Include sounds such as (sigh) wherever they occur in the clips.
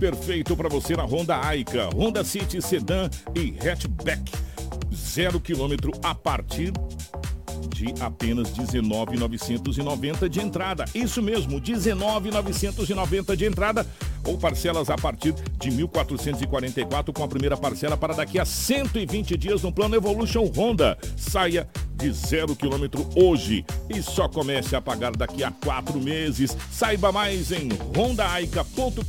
Perfeito para você na Honda Aica, Honda City Sedan e Hatchback. Zero quilômetro a partir de apenas 19,990 de entrada. Isso mesmo, 19,990 de entrada ou parcelas a partir de 1.444 com a primeira parcela para daqui a 120 dias no plano Evolution Honda. Saia de zero quilômetro hoje e só comece a pagar daqui a quatro meses. Saiba mais em rondaaica.com.br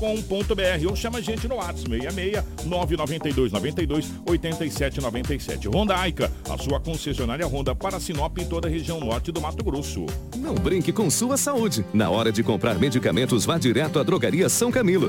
ou chama a gente no WhatsApp 66 992 92 87 97. Honda Aica, a sua concessionária Honda para Sinop e toda a região norte do Mato Grosso. Não brinque com sua saúde. Na hora de comprar medicamentos, vá direto à Drogaria São Camilo.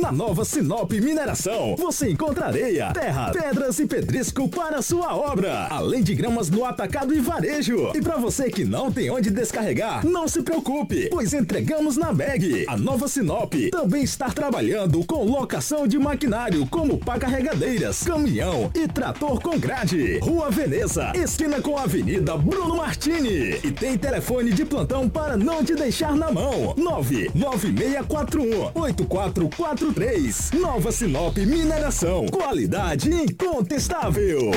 Na nova Sinop Mineração, você encontra areia, terra, pedras e pedrisco para sua obra, além de gramas no atacado e varejo. E para você que não tem onde descarregar, não se preocupe, pois entregamos na bag. A nova Sinop também está trabalhando com locação de maquinário como pá carregadeiras, caminhão e trator com grade. Rua Veneza, esquina com a Avenida Bruno Martini. E tem telefone de plantão para não te deixar na mão. 99641 8444 43. Nova Sinop Mineração. Qualidade incontestável.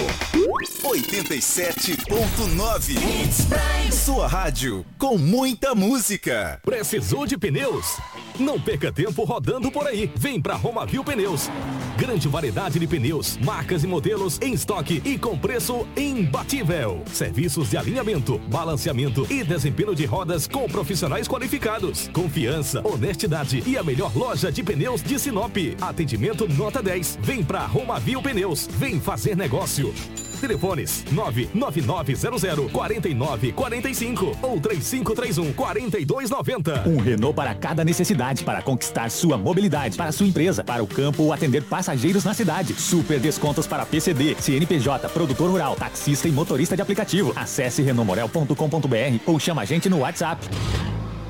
87.9. Sua rádio com muita música. Precisou de pneus? Não perca tempo rodando por aí. Vem pra Romavil Pneus. Grande variedade de pneus, marcas e modelos em estoque e com preço imbatível. Serviços de alinhamento, balanceamento e desempenho de rodas com profissionais qualificados. Confiança, honestidade e a melhor loja de pneus de Sinop. Atendimento nota 10. Vem pra Romavil Pneus. Vem fazer negócio. Telefones 99900 4945 ou 3531 4290. Um Renault para cada necessidade, para conquistar sua mobilidade, para sua empresa, para o campo ou atender passageiros na cidade. Super descontos para PCD, CNPJ, produtor rural, taxista e motorista de aplicativo. Acesse renomorel.com.br ou chama a gente no WhatsApp.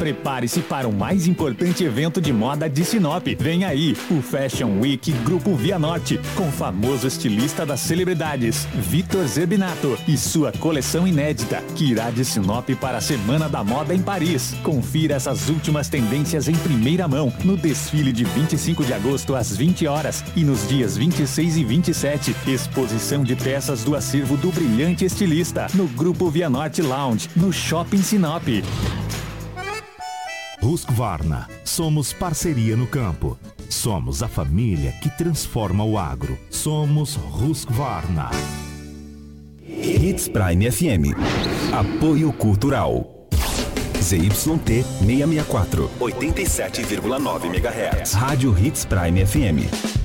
Prepare-se para o mais importante evento de moda de Sinop. Vem aí, o Fashion Week Grupo Via Norte, com o famoso estilista das celebridades, Vitor Zerbinato, e sua coleção inédita, que irá de Sinop para a Semana da Moda em Paris. Confira essas últimas tendências em primeira mão no desfile de 25 de agosto às 20 horas e nos dias 26 e 27, exposição de peças do acervo do brilhante estilista no Grupo Via Norte Lounge, no Shopping Sinop. Husqvarna. Somos parceria no campo. Somos a família que transforma o agro. Somos Husqvarna. Hits Prime FM. Apoio Cultural. ZYT 664, 87,9 MHz. Rádio Hits Prime FM.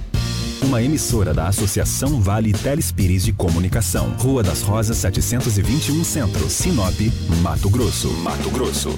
Uma emissora da Associação Vale Telespires de Comunicação. Rua das Rosas 721 Centro, Sinop, Mato Grosso. Mato Grosso.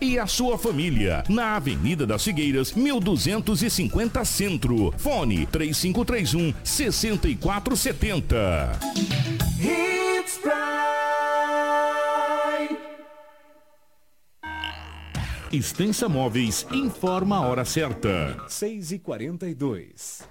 e a sua família. Na Avenida das Figueiras, 1250 Centro. Fone 3531 6470. Hits Prime. Extensa Móveis informa a hora certa. 6 e 42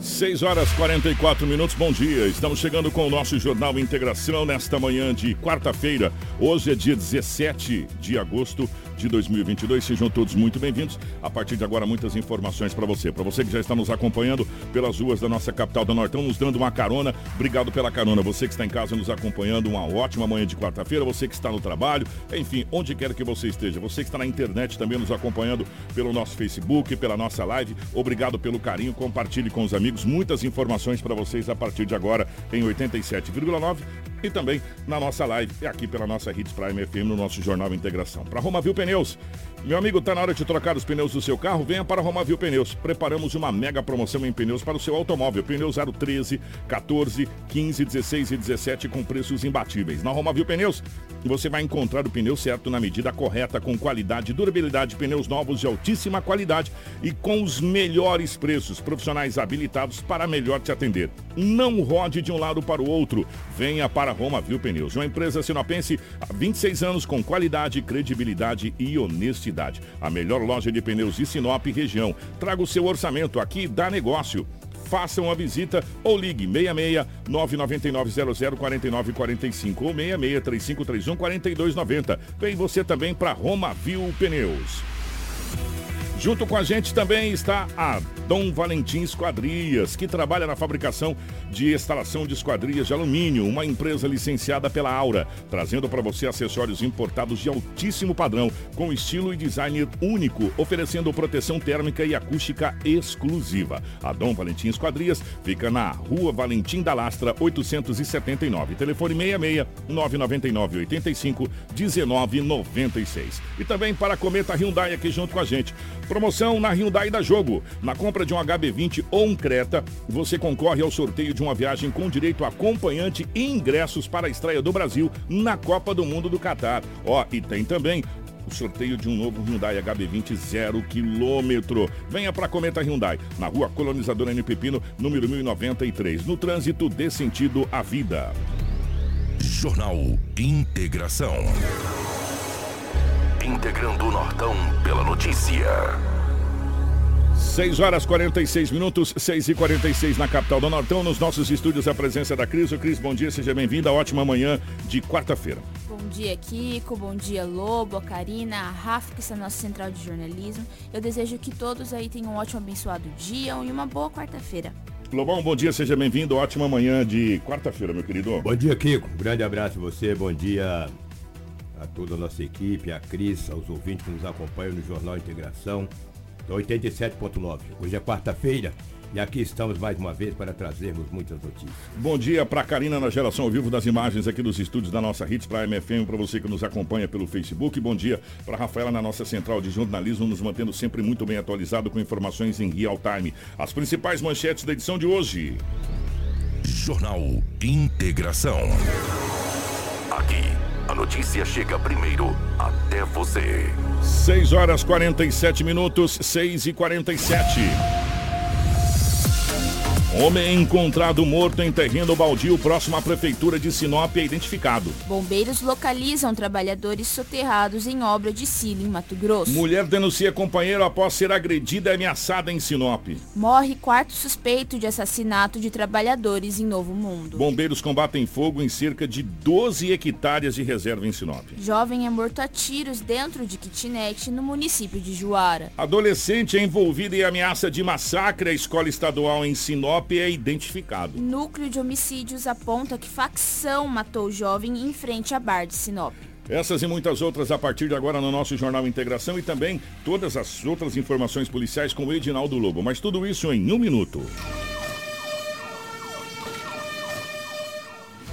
6 horas 44 minutos, bom dia. Estamos chegando com o nosso Jornal Integração nesta manhã de quarta-feira. Hoje é dia 17 de agosto de 2022. Sejam todos muito bem-vindos. A partir de agora, muitas informações para você. Para você que já está nos acompanhando pelas ruas da nossa capital do Nortão, nos dando uma carona, obrigado pela carona. Você que está em casa nos acompanhando, uma ótima manhã de quarta-feira. Você que está no trabalho, enfim, onde quer que você esteja. Você que está na internet também nos acompanhando pelo nosso Facebook, pela nossa live. Obrigado pelo carinho. Compartilhe com os amigos. Muitas informações para vocês a partir de agora em 87,9 e também na nossa live e aqui pela nossa Hits Prime FM no nosso Jornal Integração. Para Romavil Pneus, meu amigo, tá na hora de trocar os pneus do seu carro? Venha para Romavil Pneus. Preparamos uma mega promoção em pneus para o seu automóvel. Pneus 013, 14, 15, 16 e 17 com preços imbatíveis. Na Romavil Pneus, você vai encontrar o pneu certo na medida correta, com qualidade durabilidade, pneus novos de altíssima qualidade e com os melhores preços. Profissionais habilitados para melhor te atender. Não rode de um lado para o outro. Venha para Romavil Pneus, uma empresa sinopense há 26 anos com qualidade, credibilidade e honestidade. A melhor loja de pneus de Sinop região. Traga o seu orçamento aqui, dá negócio faça uma visita ou ligue 66 999 00 49 45 ou 66 3531 4290. Vem você também para Roma Viu Pneus. Junto com a gente também está a Dom Valentim Esquadrias, que trabalha na fabricação de instalação de esquadrias de alumínio, uma empresa licenciada pela Aura, trazendo para você acessórios importados de altíssimo padrão, com estilo e design único, oferecendo proteção térmica e acústica exclusiva. A Dom Valentim Esquadrias fica na Rua Valentim da Lastra, 879. Telefone 66 999 85 1996. E também para a Cometa Hyundai aqui junto com a gente. Promoção na Hyundai da Jogo. Na compra de um HB20 ou um Creta, você concorre ao sorteio de uma viagem com direito a acompanhante e ingressos para a estreia do Brasil na Copa do Mundo do Catar. Ó, e tem também o sorteio de um novo Hyundai HB20 zero quilômetro. Venha para Cometa Hyundai, na rua Colonizadora N Pepino, número 1093. No trânsito, dê sentido à vida. Jornal Integração. Integrando o Nortão pela notícia. 6 horas 46 minutos, 6 e 46 na capital do Nortão. Nos nossos estúdios, a presença da Cris. O Cris, bom dia, seja bem-vinda. Ótima manhã de quarta-feira. Bom dia, Kiko. Bom dia, Lobo, a Karina, a Rafa, que está na nossa central de jornalismo. Eu desejo que todos aí tenham um ótimo, abençoado dia e uma boa quarta-feira. Lobão, bom dia, seja bem-vindo. Ótima manhã de quarta-feira, meu querido. Bom dia, Kiko. Um grande abraço a você. Bom dia a toda a nossa equipe, a Cris, aos ouvintes que nos acompanham no Jornal Integração. 87.9. Hoje é quarta-feira e aqui estamos mais uma vez para trazermos muitas notícias. Bom dia para Karina na geração ao vivo das imagens aqui dos estúdios da nossa Hits para a MFM, para você que nos acompanha pelo Facebook. Bom dia para Rafaela na nossa central de jornalismo, nos mantendo sempre muito bem atualizado com informações em real time. As principais manchetes da edição de hoje. Jornal Integração. Aqui, a notícia chega primeiro até você. 6 horas 47 minutos, 6 e 47. Homem encontrado morto em terreno baldio próximo à prefeitura de Sinop é identificado. Bombeiros localizam trabalhadores soterrados em obra de silo em Mato Grosso. Mulher denuncia companheiro após ser agredida e ameaçada em Sinop. Morre quarto suspeito de assassinato de trabalhadores em Novo Mundo. Bombeiros combatem fogo em cerca de 12 hectares de reserva em Sinop. Jovem é morto a tiros dentro de kitnet no município de Juara. Adolescente é envolvido em ameaça de massacre à escola estadual em Sinop é identificado. Núcleo de homicídios aponta que facção matou o jovem em frente à bar de Sinop. Essas e muitas outras a partir de agora no nosso Jornal Integração e também todas as outras informações policiais com o Edinaldo Lobo. Mas tudo isso em um minuto.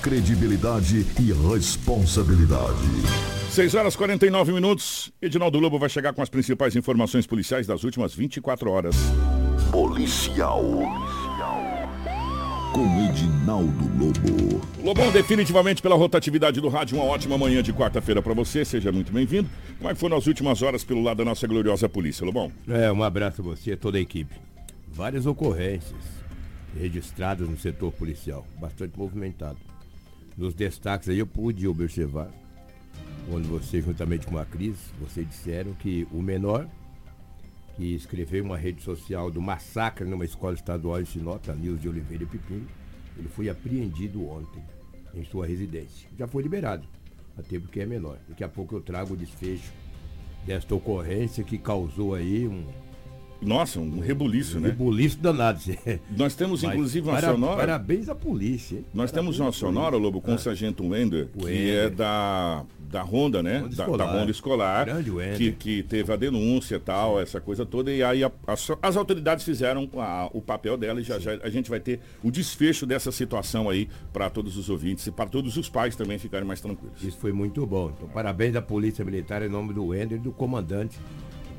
credibilidade e responsabilidade. 6 horas 49 minutos. Edinaldo Lobo vai chegar com as principais informações policiais das últimas 24 horas. Policial. Com Edinaldo Lobo. Lobão, definitivamente pela rotatividade do rádio, uma ótima manhã de quarta-feira para você. Seja muito bem-vindo. Como é que foram as últimas horas pelo lado da nossa gloriosa polícia, Lobão? É, um abraço a você e a toda a equipe. Várias ocorrências registradas no setor policial, bastante movimentado nos destaques aí eu pude observar, quando você, juntamente com a Cris, vocês disseram que o menor que escreveu uma rede social do massacre numa escola estadual em Sinop, a Nils de Oliveira Pepino, ele foi apreendido ontem em sua residência. Já foi liberado, até porque é menor. Daqui a pouco eu trago o desfecho desta ocorrência que causou aí um, nossa, um rebuliço, um né? Rebuliço danado. Nós temos Mas, inclusive uma para, sonora. Parabéns à polícia. Hein? Nós parabéns temos uma sonora, Lobo, com ah. o Sargento Wender, que é da, da Ronda, né? da, da Ronda Escolar. Grande que, que teve a denúncia e tal, essa coisa toda. E aí a, as, as, autoridades fizeram a, o papel dela e já, já a gente vai ter o desfecho dessa situação aí para todos os ouvintes e para todos os pais também ficarem mais tranquilos. Isso foi muito bom. Então, parabéns à Polícia Militar em nome do Wender e do comandante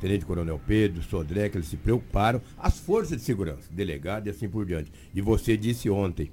Tenente Coronel Pedro, Sodré, que eles se preocuparam, as forças de segurança, delegado e assim por diante. E você disse ontem,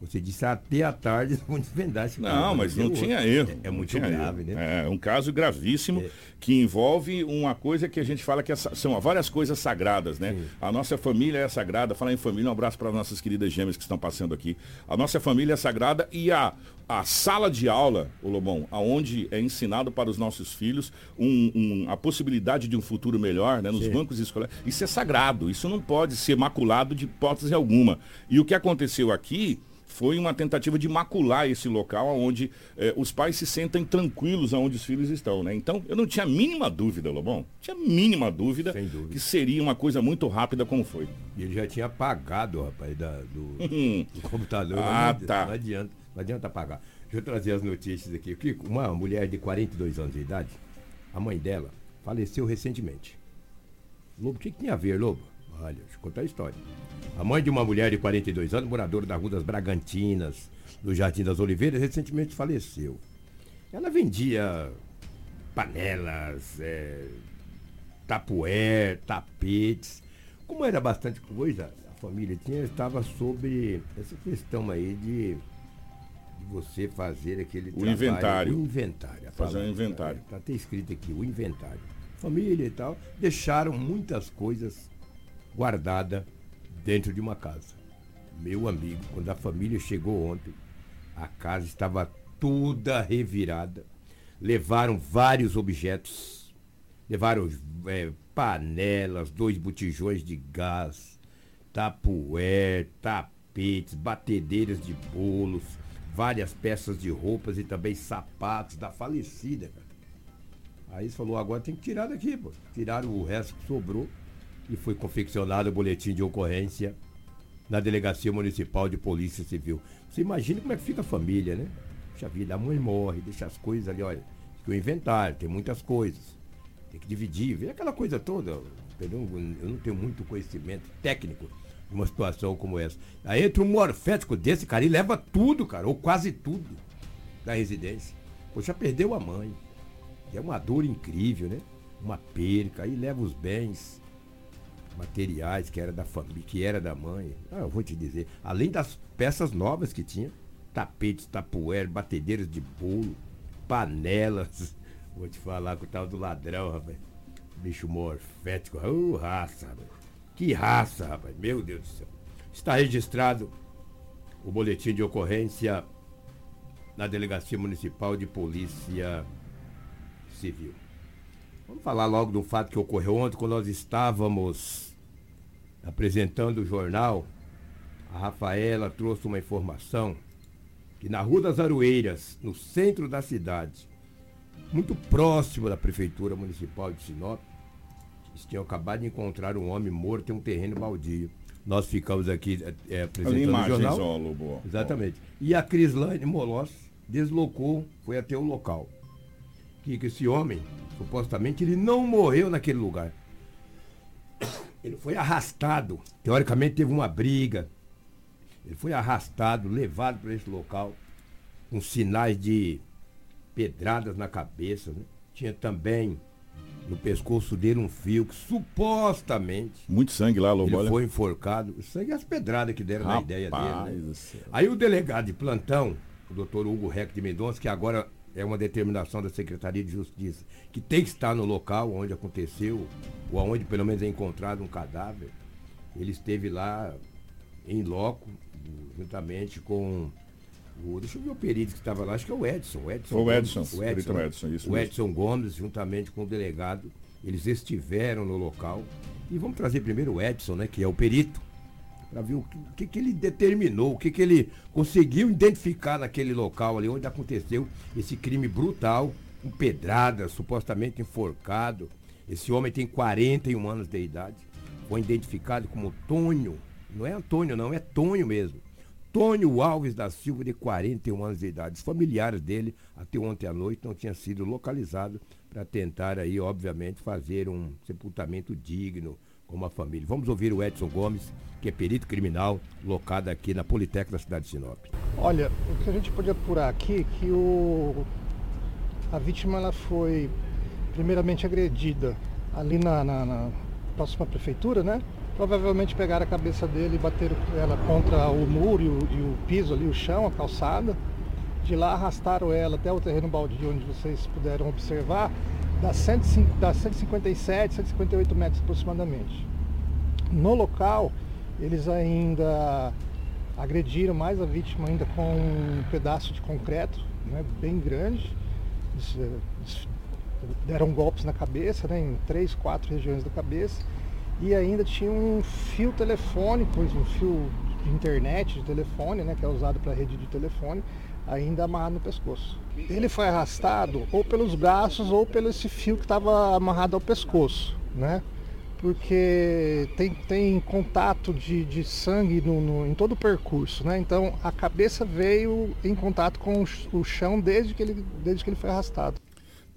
você disse até à tarde (laughs) vão desvendar esse Não, mas não tinha erro. É, é muito grave, erro. né? É um caso gravíssimo é. que envolve uma coisa que a gente fala que é, são várias coisas sagradas, né? Sim. A nossa família é sagrada. Falar em família, um abraço para nossas queridas gêmeas que estão passando aqui. A nossa família é sagrada e a, a sala de aula, o Lobão, aonde é ensinado para os nossos filhos um, um, a possibilidade de um futuro melhor, né? Nos Sim. bancos escolares. Isso é sagrado. Isso não pode ser maculado de hipótese alguma. E o que aconteceu aqui foi uma tentativa de macular esse local onde eh, os pais se sentem tranquilos aonde os filhos estão, né? Então, eu não tinha a mínima dúvida, Lobão, tinha a mínima dúvida, dúvida, que seria uma coisa muito rápida como foi. E ele já tinha apagado, rapaz, da, do, do computador. Ah, não, tá. Não adianta, não adianta apagar. Deixa eu trazer as notícias aqui. Kiko, uma mulher de 42 anos de idade, a mãe dela, faleceu recentemente. Lobo, o que, que tem a ver, Lobo? Olha, deixa eu contar a história. A mãe de uma mulher de 42 anos, moradora da Rua das Bragantinas, do Jardim das Oliveiras, recentemente faleceu. Ela vendia panelas, é, tapué, tapetes. Como era bastante coisa, a família tinha, estava sobre essa questão aí de, de você fazer aquele O inventário. O inventário. Fazer um inventário. Está até escrito aqui, o inventário. Família e tal, deixaram muitas coisas guardadas dentro de uma casa. Meu amigo, quando a família chegou ontem, a casa estava toda revirada. Levaram vários objetos. Levaram é, panelas, dois botijões de gás, tapué, tapetes, batedeiras de bolos, várias peças de roupas e também sapatos da falecida, cara. Aí eles falou, agora tem que tirar daqui, pô. Tiraram o resto que sobrou e foi confeccionado o boletim de ocorrência na Delegacia Municipal de Polícia Civil. Você imagina como é que fica a família, né? Puxa vida, a mãe morre, deixa as coisas ali, olha, que o inventário, tem muitas coisas. Tem que dividir, vê aquela coisa toda. Entendeu? Eu não tenho muito conhecimento técnico de uma situação como essa. Aí entra um morfético desse, cara, e leva tudo, cara, ou quase tudo da residência. Poxa, perdeu a mãe. É uma dor incrível, né? Uma perca, aí leva os bens materiais que era da família, que era da mãe. Ah, eu vou te dizer, além das peças novas que tinha, tapetes, tapuer, batedeiras de bolo, panelas. (laughs) Vou te falar com o tal do ladrão, rapaz. Bicho morfético, oh, raça, rapaz. Que raça, rapaz, meu Deus do céu. Está registrado o boletim de ocorrência na Delegacia Municipal de Polícia Civil. Vamos falar logo do fato que ocorreu ontem, quando nós estávamos apresentando o jornal. A Rafaela trouxe uma informação que na Rua das Aroeiras, no centro da cidade, muito próximo da Prefeitura Municipal de Sinop, eles tinham acabado de encontrar um homem morto em um terreno baldio. Nós ficamos aqui é, apresentando Ali o imagens, jornal. ó, Lobo. Exatamente. E a Crislane Moloss deslocou, foi até o local. Que, que esse homem, supostamente, ele não morreu naquele lugar. Ele foi arrastado. Teoricamente teve uma briga. Ele foi arrastado, levado para esse local, com sinais de pedradas na cabeça. né? Tinha também no pescoço dele um fio que supostamente. Muito sangue lá, Lobo. Ele foi enforcado. O sangue e as pedradas que deram na Rapaz ideia dele. Né? Aí o delegado de plantão, o doutor Hugo Reck de Mendonça, que agora é uma determinação da Secretaria de Justiça, que tem que estar no local onde aconteceu, ou onde pelo menos é encontrado um cadáver. Ele esteve lá em loco, juntamente com o. Deixa eu ver o perito que estava lá, acho que é o Edson. O Edson, O Gomes, Edson, o perito Edson, isso o mesmo. Edson Gomes, juntamente com o delegado, eles estiveram no local. E vamos trazer primeiro o Edson, né, que é o perito, para ver o que, que, ele determinou, o que, que ele conseguiu identificar naquele local ali onde aconteceu esse crime brutal, com pedrada, supostamente enforcado. Esse homem tem 41 anos de idade. Foi identificado como Tônio. Não é Antônio, não, é Tonho mesmo. Tônio Alves da Silva, de 41 anos de idade. Os familiares dele, até ontem à noite, não tinham sido localizados para tentar aí, obviamente, fazer um sepultamento digno como família. Vamos ouvir o Edson Gomes, que é perito criminal, locado aqui na Politec da cidade de Sinop. Olha, o que a gente pode apurar aqui é que o a vítima ela foi primeiramente agredida ali na, na, na próxima prefeitura, né? Provavelmente pegaram a cabeça dele e bateram ela contra o muro e o, e o piso ali, o chão, a calçada. De lá arrastaram ela até o terreno baldio, onde vocês puderam observar, dá, 105, dá 157, 158 metros aproximadamente. No local, eles ainda agrediram mais a vítima ainda com um pedaço de concreto, né, bem grande. Eles, eh, eles deram golpes na cabeça, né, em três, quatro regiões da cabeça. E ainda tinha um fio telefônico, um fio de internet, de telefone, né, que é usado para rede de telefone, ainda amarrado no pescoço. Ele foi arrastado ou pelos braços ou pelo esse fio que estava amarrado ao pescoço, né? Porque tem, tem contato de, de sangue no, no, em todo o percurso, né? Então a cabeça veio em contato com o, chão desde que, ele, desde que ele foi arrastado.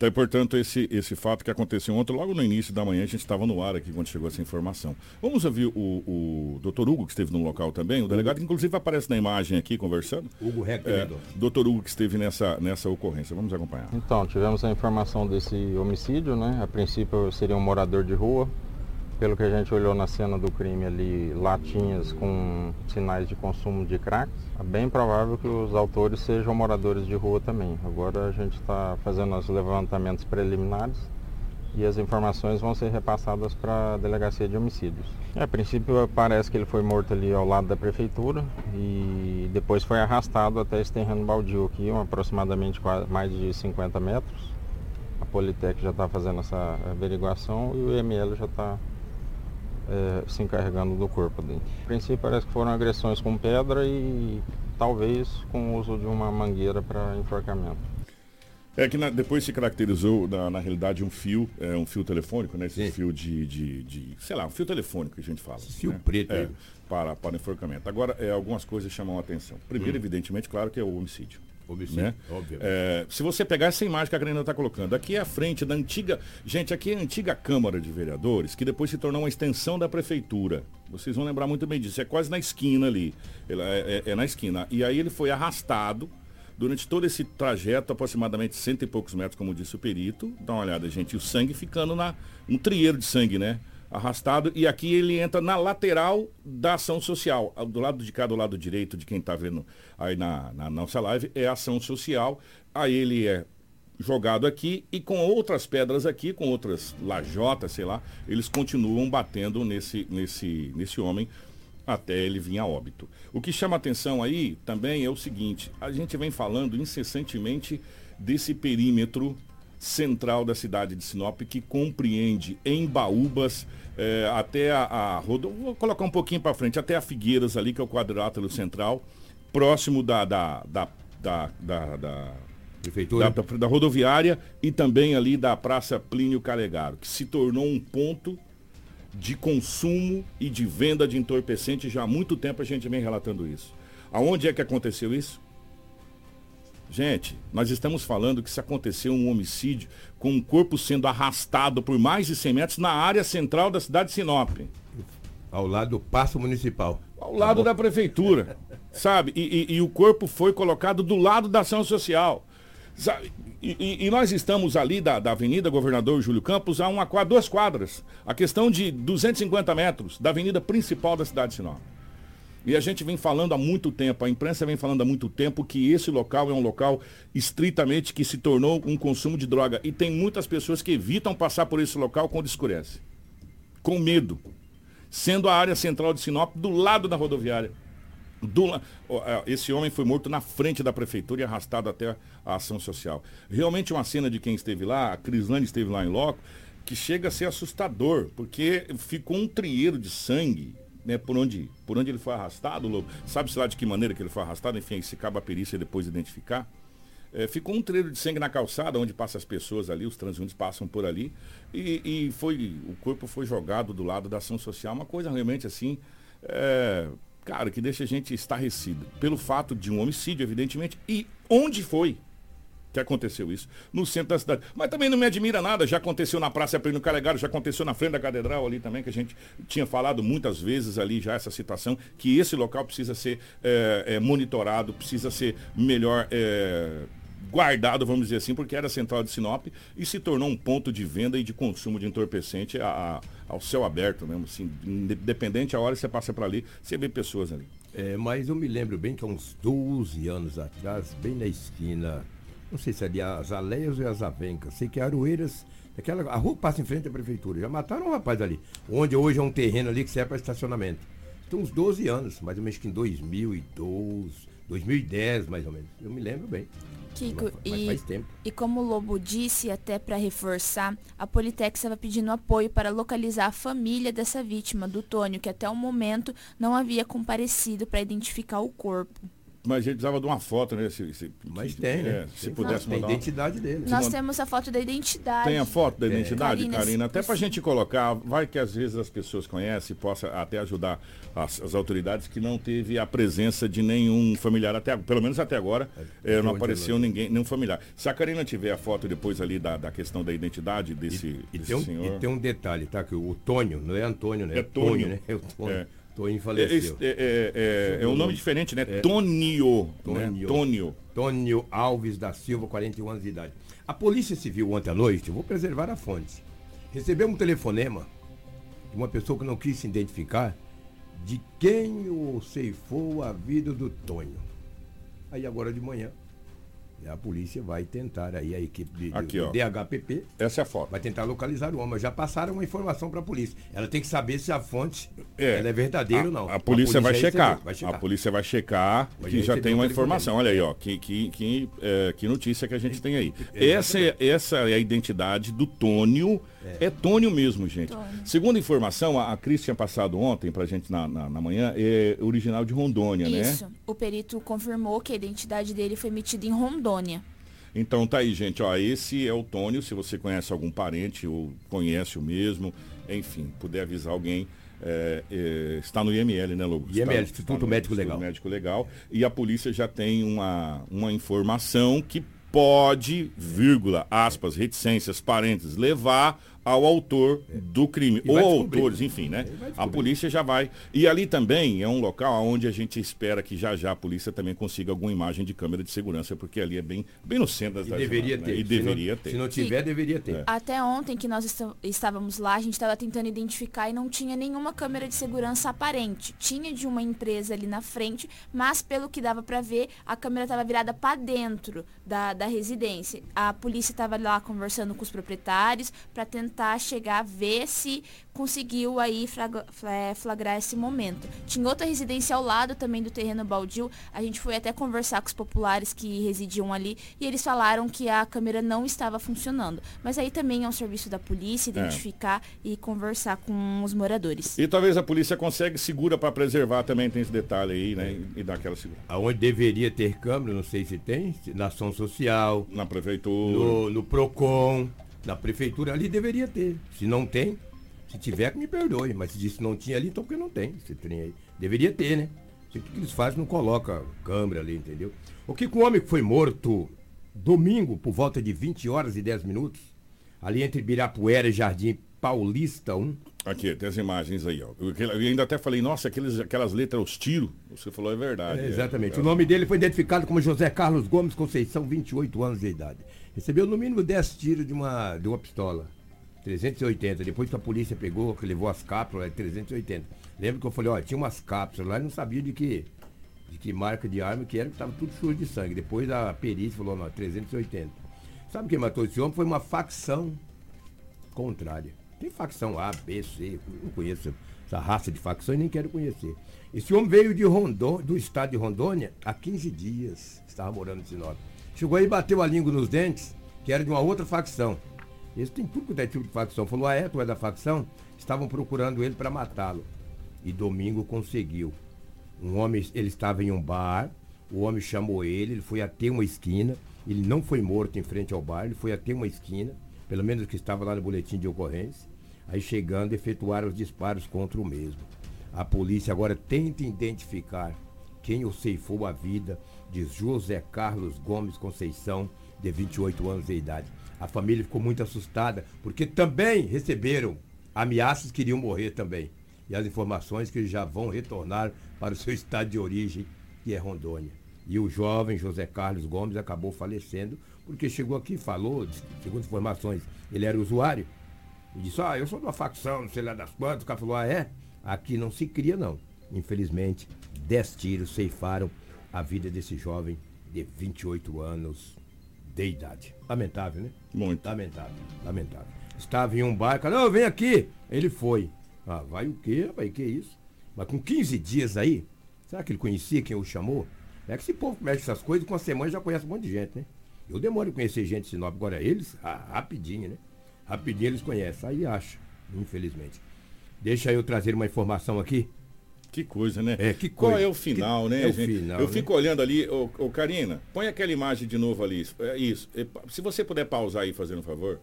Então, portanto, esse, esse fato que aconteceu ontem, logo no início da manhã, a gente estava no ar aqui quando chegou essa informação. Vamos ouvir o, o doutor Hugo, que esteve no local também, o delegado, que inclusive aparece na imagem aqui conversando. Hugo Reco, é, doutor Hugo, que esteve nessa, nessa ocorrência. Vamos acompanhar. Então, tivemos a informação desse homicídio, né? A princípio seria um morador de rua, pelo que a gente olhou na cena do crime ali, latinhas com sinais de consumo de crack, é bem provável que os autores sejam moradores de rua também. Agora a gente está fazendo os levantamentos preliminares e as informações vão ser repassadas para a delegacia de homicídios. A princípio parece que ele foi morto ali ao lado da prefeitura e depois foi arrastado até esse terreno baldio aqui, um, aproximadamente mais de 50 metros. A Politec já está fazendo essa averiguação e o ML já está é, se encarregando do corpo dele. A princípio parece que foram agressões com pedra e talvez com o uso de uma mangueira para enforcamento. É que na, depois se caracterizou, na, na, realidade, um fio, é, um fio telefônico, né? Esse Sim. fio de, de, de, sei lá, um fio telefônico que a gente fala. Fio né? preto. É, para, para enforcamento. Agora, é, algumas coisas chamam a atenção. Primeiro, hum. evidentemente, claro que é o homicídio. Homicídio, né? É, se você pegar essa imagem que a Karina está colocando, aqui é a frente da antiga. Gente, aqui é a antiga Câmara de Vereadores, que depois se tornou uma extensão da prefeitura. Vocês vão lembrar muito bem disso. É quase na esquina ali. É, é, é na esquina. E aí ele foi arrastado durante todo esse trajeto, aproximadamente cento e poucos metros, como disse o perito. Dá uma olhada, gente. E o sangue ficando na. Um trieiro de sangue, né? Arrastado e aqui ele entra na lateral da ação social. Do lado de cá, do lado direito de quem está vendo aí na, na nossa live, é ação social. Aí ele é jogado aqui e com outras pedras aqui, com outras lajotas, sei lá, eles continuam batendo nesse, nesse, nesse homem até ele vir a óbito. O que chama atenção aí também é o seguinte, a gente vem falando incessantemente desse perímetro central da cidade de Sinop que compreende em Baúbas é, até a, a rodo... vou colocar um pouquinho para frente, até a Figueiras ali, que é o quadrilátero central, próximo da, da, da, da, da, da Prefeitura. Da, da, da, rodoviária e também ali da Praça Plínio Calegaro, que se tornou um ponto de consumo e de venda de entorpecente já há muito tempo a gente vem relatando isso. Aonde é que aconteceu isso? Gente, nós estamos falando que se aconteceu um homicídio com um corpo sendo arrastado por mais de 100 metros na área central da cidade de Sinop. Ao lado do Passo Municipal. Ao lado da prefeitura, sabe? E, e, e, o corpo foi colocado do lado da ação social. E, e, nós estamos ali da, da Avenida Governador Júlio Campos a, uma, a duas quadras. A questão de 250 metros da avenida principal da cidade de Sinop. E a gente vem falando há muito tempo, a imprensa vem falando há muito tempo que esse local é um local estritamente que se tornou um consumo de droga. E tem muitas pessoas que evitam passar por esse local quando escurece. Com medo. Sendo a área central de Sinop do lado da rodoviária. Do, é, esse homem foi morto na frente da prefeitura e arrastado até a ação social. Realmente uma cena de quem esteve lá, a Crislane esteve lá em loco, que chega a ser assustador, porque ficou um trieiro de sangue né, por, onde, por onde ele foi arrastado, Lobo. Sabe-se lá de que maneira que ele foi arrastado? Enfim, se cabe a perícia depois identificar. É, ficou um treino de sangue na calçada, onde passam as pessoas ali, os transeuntes passam por ali. E, e, foi, o corpo foi jogado do lado da ação social. Uma coisa realmente assim, é, cara, que deixa a gente estarrecido. Pelo fato de um homicídio, evidentemente. E onde foi? Que aconteceu isso, no centro da cidade. Mas também não me admira nada, já aconteceu na Praça Plínio Calegaro, já aconteceu na frente da Catedral ali também, que a gente tinha falado muitas vezes ali já essa situação, que esse local precisa ser é, é, monitorado, precisa ser melhor é, guardado, vamos dizer assim, porque era central de Sinop e se tornou um ponto de venda e de consumo de entorpecente a, a, ao céu aberto mesmo, assim, independente a hora que você passa para ali, você vê pessoas ali. É, mas eu me lembro bem que há uns 12 anos atrás, bem na esquina não sei se é ali as Aleias ou as Avencas, sei que é Aroeiras, aquela, a rua passa em frente à prefeitura, já mataram um rapaz ali, onde hoje é um terreno ali que serve para estacionamento. Tem uns 12 anos, mais ou menos que em 2012, 2010 mais ou menos, eu me lembro bem. Kiko, e, e como o Lobo disse, até para reforçar, a Politec estava pedindo apoio para localizar a família dessa vítima, do Tônio, que até o momento não havia comparecido para identificar o corpo. Mas a gente precisava de uma foto, né? Se, se, Mas que- tem, né? é, se pudesse foto, tem mandar. uma- identidade dele. Nós manda- temos a foto da identidade. Tem a foto da É. identidade, Karina, Karina, até pra gente colocar, vai que às vezes as pessoas conhecem, possa até ajudar as, as autoridades que não teve a presença de nenhum familiar até pelo menos até agora, eh, não onde apareceu ninguém, nenhum familiar. Se a Karina tiver a foto depois ali da, da questão da identidade desse, E desse tem, um, senhor. e tem um detalhe, tá? Que o Tônio, não é Antônio, né? É Tônio. né? É o Tônio. Tônio É, faleceu. é, é, é, é um nome diferente, né? É. Tônio. Tônio. Né? Tônio. Tônio Alves da Silva, 41 anos de idade. A Polícia Civil ontem à noite, vou preservar a fonte, recebeu um telefonema de uma pessoa que não quis se identificar de quem o ceifou a vida do Tônio. Aí agora de manhã, a polícia vai tentar aí a equipe de, de- Aqui, ó. DHPP Essa é a foto. vai tentar localizar o homem. Já passaram uma informação para a polícia. Ela tem que saber se a fonte É. é verdadeira a, ou não. A polícia, vai, recebeu, checar. vai checar. A polícia vai checar Mas que já tem um uma informação. Olha aí, ó. Que, que, que, é, que notícia que a gente tem aí. Essa é, essa é a identidade do Tônio. É, Tônio mesmo, gente. Segundo informação, a, a Cris tinha passado ontem pra gente na, na, na manhã, é original de Rondônia, Isso. né? O perito confirmou que a identidade dele foi emitida em Rondônia. Então tá aí, gente. Ó, esse é o Tônio. Se você conhece algum parente ou conhece o mesmo, enfim, puder avisar alguém. é, é, está no IML, né, Lobo? IML, Está- Instituto está no Médico Instituto Legal. Médico Legal. E a polícia já tem uma, uma informação que pode, vírgula, aspas, reticências, parênteses, levar ao autor do crime. E Ou autores, enfim, né? A polícia já vai. E ali também é um local onde a gente espera que já já a polícia também consiga alguma imagem de câmera de segurança, porque ali é bem, bem no centro das E das deveria cidades, ter. né? E Se não- deveria ter. Se não tiver, deveria ter. É. Até ontem que nós estávamos lá, a gente estava tentando identificar e não tinha nenhuma câmera de segurança aparente. Tinha de uma empresa ali na frente, mas pelo que dava para ver, a câmera estava virada para dentro da, da residência. A polícia estava lá conversando com os proprietários para tentar chegar a ver se conseguiu aí fla- flagrar esse momento. Tinha outra residência ao lado também do terreno baldio. A gente foi até conversar com os populares que residiam ali e eles falaram que a câmera não estava funcionando. Mas aí também é um serviço da polícia É. identificar e conversar com os moradores. E talvez a polícia consegue segura para preservar também, tem esse detalhe aí, né? E, e dar aquela segura. Aonde deveria ter câmera, não sei se tem, na ação social, Na prefeitura. no, no PROCON, na prefeitura ali deveria ter. Se não tem, se tiver, me perdoe. Mas se disse não tinha ali, então porque não tem esse trem aí. Deveria ter, né? O que eles fazem, não coloca câmera ali, entendeu? O que com o homem que foi morto domingo, por volta de 20 horas e 10 minutos, ali entre Ibirapuera e Jardim Paulista 1, Aqui, tem as imagens aí, ó. Eu, ainda até falei, nossa, aqueles, aquelas letras, os tiros. Você falou, é verdade. É, é. exatamente. É. O nome dele foi identificado como José Carlos Gomes Conceição, 28 anos de idade. Recebeu no mínimo 10 tiros de uma, de uma pistola. 380. Depois que a polícia pegou, que levou as cápsulas, é 380. Lembra que eu falei, ó, tinha umas cápsulas lá e não sabia de que, de que marca de arma que era, que estava tudo sujo de sangue. Depois a perícia falou, não, 380. Sabe quem matou esse homem? Foi uma facção contrária. Tem facção A, B, C, não conheço essa raça de facção e nem quero conhecer. Esse homem veio de Rondô, do estado de Rondônia há 15 dias, estava morando em Sinop. Chegou aí, bateu a língua nos dentes, que era de uma outra facção. Esse tem tudo quanto é tipo de facção. Falou, ah é, tu é da facção? Estavam procurando ele para matá-lo. E domingo conseguiu. Um homem, ele estava em um bar, o homem chamou ele, ele foi até uma esquina, ele não foi morto em frente ao bar, ele foi até uma esquina, pelo menos que estava lá no boletim de ocorrência. Aí chegando, efetuaram os disparos contra o mesmo. A polícia agora tenta identificar quem o ceifou a vida de José Carlos Gomes Conceição, de 28 anos de idade. A família ficou muito assustada, porque também receberam ameaças que iriam morrer também. E as informações que já vão retornar para o seu estado de origem, que é Rondônia. E o jovem José Carlos Gomes acabou falecendo, porque chegou aqui e falou, segundo informações, ele era usuário, e disse, ah, eu sou de uma facção, não sei lá das quantas. O cara falou, ah, é? Aqui não se cria, não. Infelizmente, dez tiros ceifaram a vida desse jovem de 28 anos de idade. Lamentável, né? Muito. Lamentável, lamentável. Estava em um barco, não, vem aqui. Ele foi. Ah, vai o quê, rapaz? Que isso? Mas com 15 dias aí, será que ele conhecia quem o chamou? É que esse povo mexe essas coisas, com uma semana já conhece um monte de gente, né? Eu demoro em conhecer gente de Sinop, agora eles, ah, rapidinho, né? Rapidinho eles conhecem, aí acha, infelizmente. Deixa eu trazer uma informação aqui. Que coisa, né? É, que Qual coisa. é o final, Que- né, é o gente? final, eu né? fico olhando ali, ô, ô Karina, põe aquela imagem de novo ali. É isso. É, Se você puder pausar aí, fazendo um favor.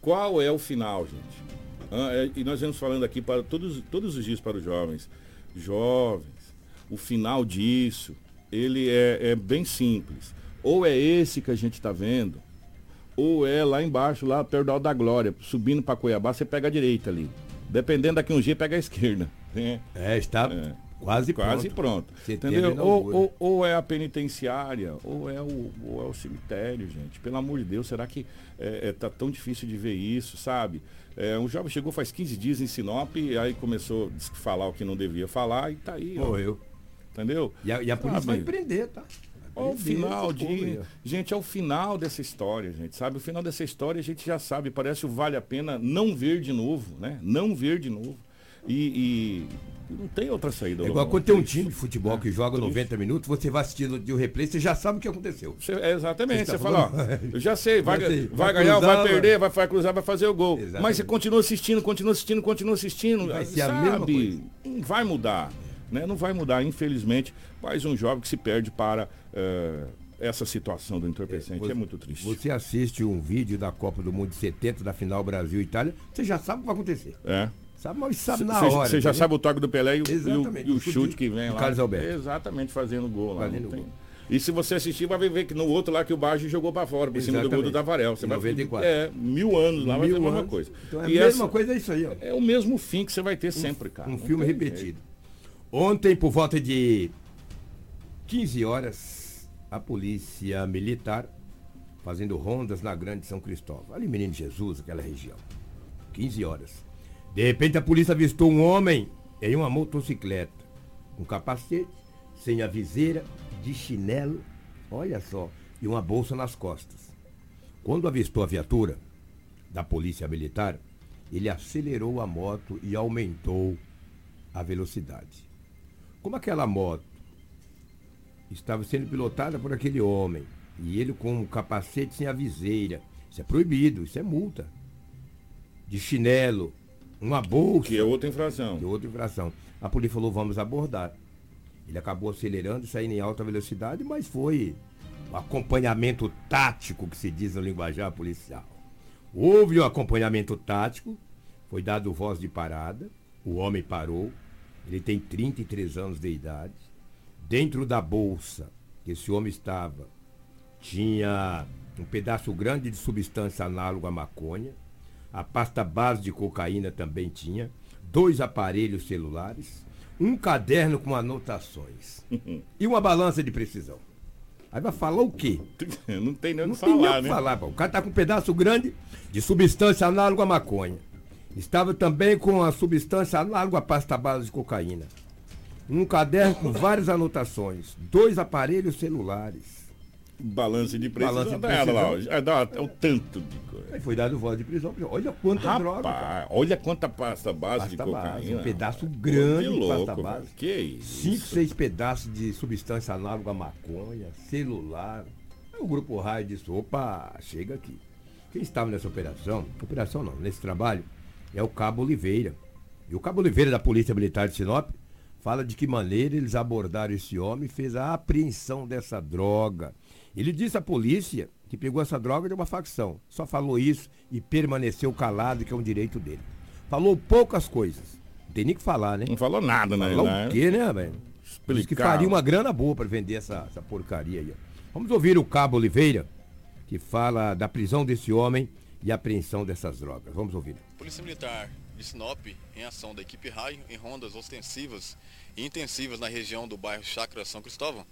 Qual é o final, gente? Ah, é, e nós vamos falando aqui para todos, todos os dias para os jovens. Jovens, o final disso, ele é, é bem simples. Ou é esse que a gente está vendo, ou é lá embaixo, lá perto da Glória, subindo para Cuiabá, você pega a direita ali. Dependendo daqui um dia, pega a esquerda. Né? É, está quase Quase pronto. pronto. Entendeu? Ou, ou, ou é a penitenciária, ou é o, ou é o cemitério, gente. Pelo amor de Deus, será que é, é, tá tão difícil de ver isso, sabe? É, um jovem chegou faz 15 dias em Sinop, e aí começou a falar o que não devia falar, e tá aí. Morreu. Entendeu? E a, e a polícia Sabe? vai prender, tá? Ao prender final de. Gente, é o final dessa história, gente. Sabe? O final dessa história a gente já sabe. Parece o vale a pena não ver de novo, né? Não ver de novo. E, e não tem outra saída. É igual quando tem um time de futebol que joga 90 minutos, você vai assistindo de um replay, você já sabe o que aconteceu. Você- é, exatamente, Você você, tá fala, ó, (laughs) eu já sei, vai, sei, vai, vai ganhar, cruzar, vai perder, vai, vai cruzar, vai fazer o gol. Exatamente. Mas você continua assistindo, continua assistindo, continua assistindo. Vai ser a sabe? mesma coisa. Não vai mudar. Né? Não vai mudar, infelizmente. Mais um jovem que se perde para eh, essa situação do entorpecente. É, muito triste. Você assiste um vídeo da Copa do Mundo de 70, da final Brasil e Itália, você já sabe o que vai acontecer. É. Sabe, mas sabe na hora. Você já sabe o toque do Pelé e o, e o- Exatamente, e o chute que vem lá. Carlos Alberto. Exatamente, fazendo gol lá. Fazendo gol. E se você assistir, vai ver que no outro lá que o Baggio jogou pra fora, por cima do gol do Exatamente. Davarel. Você Em vai 94. É, mil anos lá vai Mil ser a mesma anos. coisa. Então é a E mesma essa- coisa, é isso aí, ó. É o mesmo fim que você vai ter sempre, cara. Um Não filme repetido. jeito. Ontem, por volta de 15 horas, a polícia militar fazendo rondas na Grande São Cristóvão. Ali, Menino Jesus, aquela região. 15 horas. De repente, a polícia avistou um homem em uma motocicleta, com capacete, sem a viseira, de chinelo, olha só, e uma bolsa nas costas. Quando avistou a viatura da polícia militar, ele acelerou a moto e aumentou a velocidade. Como aquela moto estava sendo pilotada por aquele homem e ele com um capacete sem a viseira, isso é proibido, isso é multa. De chinelo, uma bolsa. Que é outra infração. Que é outra infração. A polícia falou, vamos abordar. Ele acabou acelerando, saindo em alta velocidade, mas foi o acompanhamento tático que se diz no linguajar policial. Houve o acompanhamento tático, foi dado voz de parada, o homem parou, ele tem 33 anos de idade. Dentro da bolsa que esse homem estava, tinha um pedaço grande de substância análoga à maconha, a pasta base de cocaína também tinha, dois aparelhos celulares, um caderno com anotações (laughs) e uma balança de precisão. Aí vai falar o quê? (laughs) Não tem nem o que tem nem falar, que né? falar, pô. O cara tá com um pedaço grande de substância análoga à maconha. Estava também com a substância análoga à pasta base de cocaína. Um caderno com várias anotações, dois aparelhos celulares. Balança de precisão. Balança de dá ela lá. Já dá é o tanto de coisa. Aí foi dado voz de prisão. Olha quanta Rapaz, droga. cara. olha quanta pasta base de Pasta base, cocaína. um pedaço grande Que de louco, pasta base. Que isso? Cinco, seis pedaços de substância análoga à maconha, celular. Aí o grupo raio disse, opa, chega aqui. Quem estava nessa operação, operação não, nesse trabalho, é o Cabo Oliveira. E o Cabo Oliveira da Polícia Militar de Sinop fala de que maneira eles abordaram esse homem e fez a apreensão dessa droga. Ele disse à polícia que pegou essa droga de uma facção. Só falou isso e permaneceu calado, que é um direito dele. Falou poucas coisas. Não tem nem o que falar, né? Não falou nada, né? Falou né? o quê, né, velho? Diz que faria uma grana boa para vender essa, essa porcaria aí. ó. Vamos ouvir o Cabo Oliveira, que fala da prisão desse homem e apreensão dessas drogas. Vamos ouvir. Polícia Militar de Sinop, em ação da equipe Raio, em rondas ostensivas e intensivas na região do bairro Chácara São Cristóvão,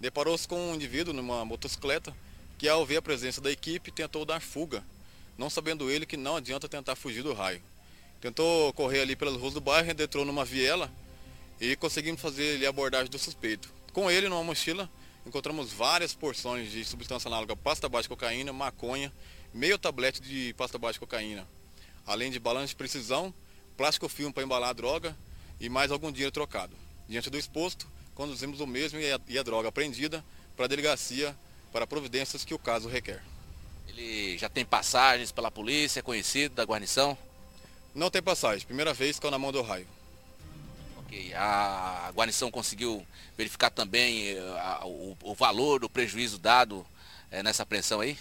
deparou-se com um indivíduo numa motocicleta que, ao ver a presença da equipe, tentou dar fuga, não sabendo ele que não adianta tentar fugir do raio. Tentou correr ali pelas ruas do bairro, entrou numa viela e conseguimos fazer a abordagem do suspeito. Com ele, numa mochila, encontramos várias porções de substância análoga pasta base de cocaína, maconha, meio tablete de pasta base de cocaína, além de balanço de precisão, plástico filme para embalar a droga e mais algum dinheiro trocado. Diante do exposto, conduzimos o mesmo e a, e a droga apreendida para a delegacia para providências que o caso requer. Ele já tem passagens pela polícia, é conhecido da guarnição? Não tem passagem, primeira vez que caiu na mão do raio. Ok, a guarnição conseguiu verificar também eh, a, o, o, valor do prejuízo dado é, nessa apreensão aí?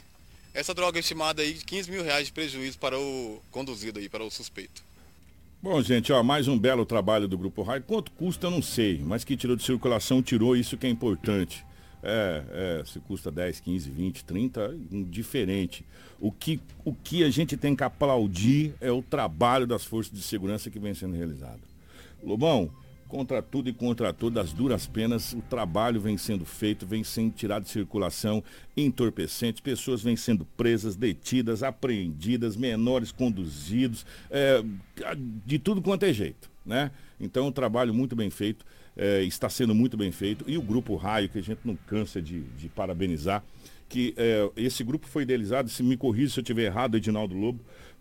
Essa droga é estimada aí de 15 mil reais de prejuízo para o conduzido aí, para o suspeito. Bom, gente, ó, mais um belo trabalho do Grupo Raio. Quanto custa, eu não sei, mas que tirou de circulação, tirou, isso que é importante. É, é, se custa 10, 15, 20, 30, indiferente. O que, o que a gente tem que aplaudir é o trabalho das forças de segurança que vem sendo realizado. Lobão, contra tudo e contra todas as duras penas, o trabalho vem sendo feito, vem sendo tirado de circulação entorpecentes, pessoas vêm sendo presas, detidas, apreendidas, menores conduzidos, é, de tudo quanto é jeito, né? Então, um trabalho muito bem feito é, está sendo muito bem feito. E o Grupo Raio, que a gente não cansa de, de parabenizar, que é, esse grupo foi idealizado, se me corrija se eu estiver errado, Edinaldo Lobo,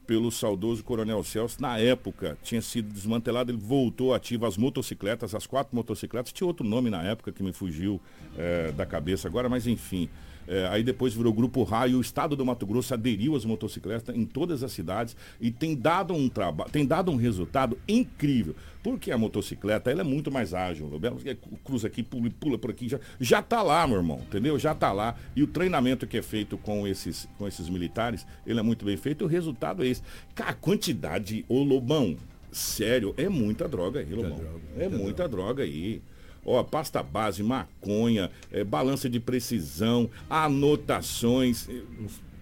pelo saudoso Coronel Celso. Na época, tinha sido desmantelado, ele voltou ativo as motocicletas, as quatro motocicletas. Tinha outro nome na época que me fugiu é, da cabeça agora, mas enfim. É, aí depois virou Grupo Raio, o estado do Mato Grosso aderiu às motocicletas em todas as cidades e tem dado um trabalho, tem dado um resultado incrível. Porque a motocicleta ela é muito mais ágil. Cruza aqui, pula, pula por aqui, já, já tá lá, meu irmão, entendeu? Já tá lá. E o treinamento que é feito com esses, com esses militares, ele é muito bem feito. O resultado é esse. Cara, a quantidade, ô Lobão, sério, é muita droga aí, Lobão. Droga, é muita droga. droga aí ó, pasta base, maconha, é, balança de precisão, anotações.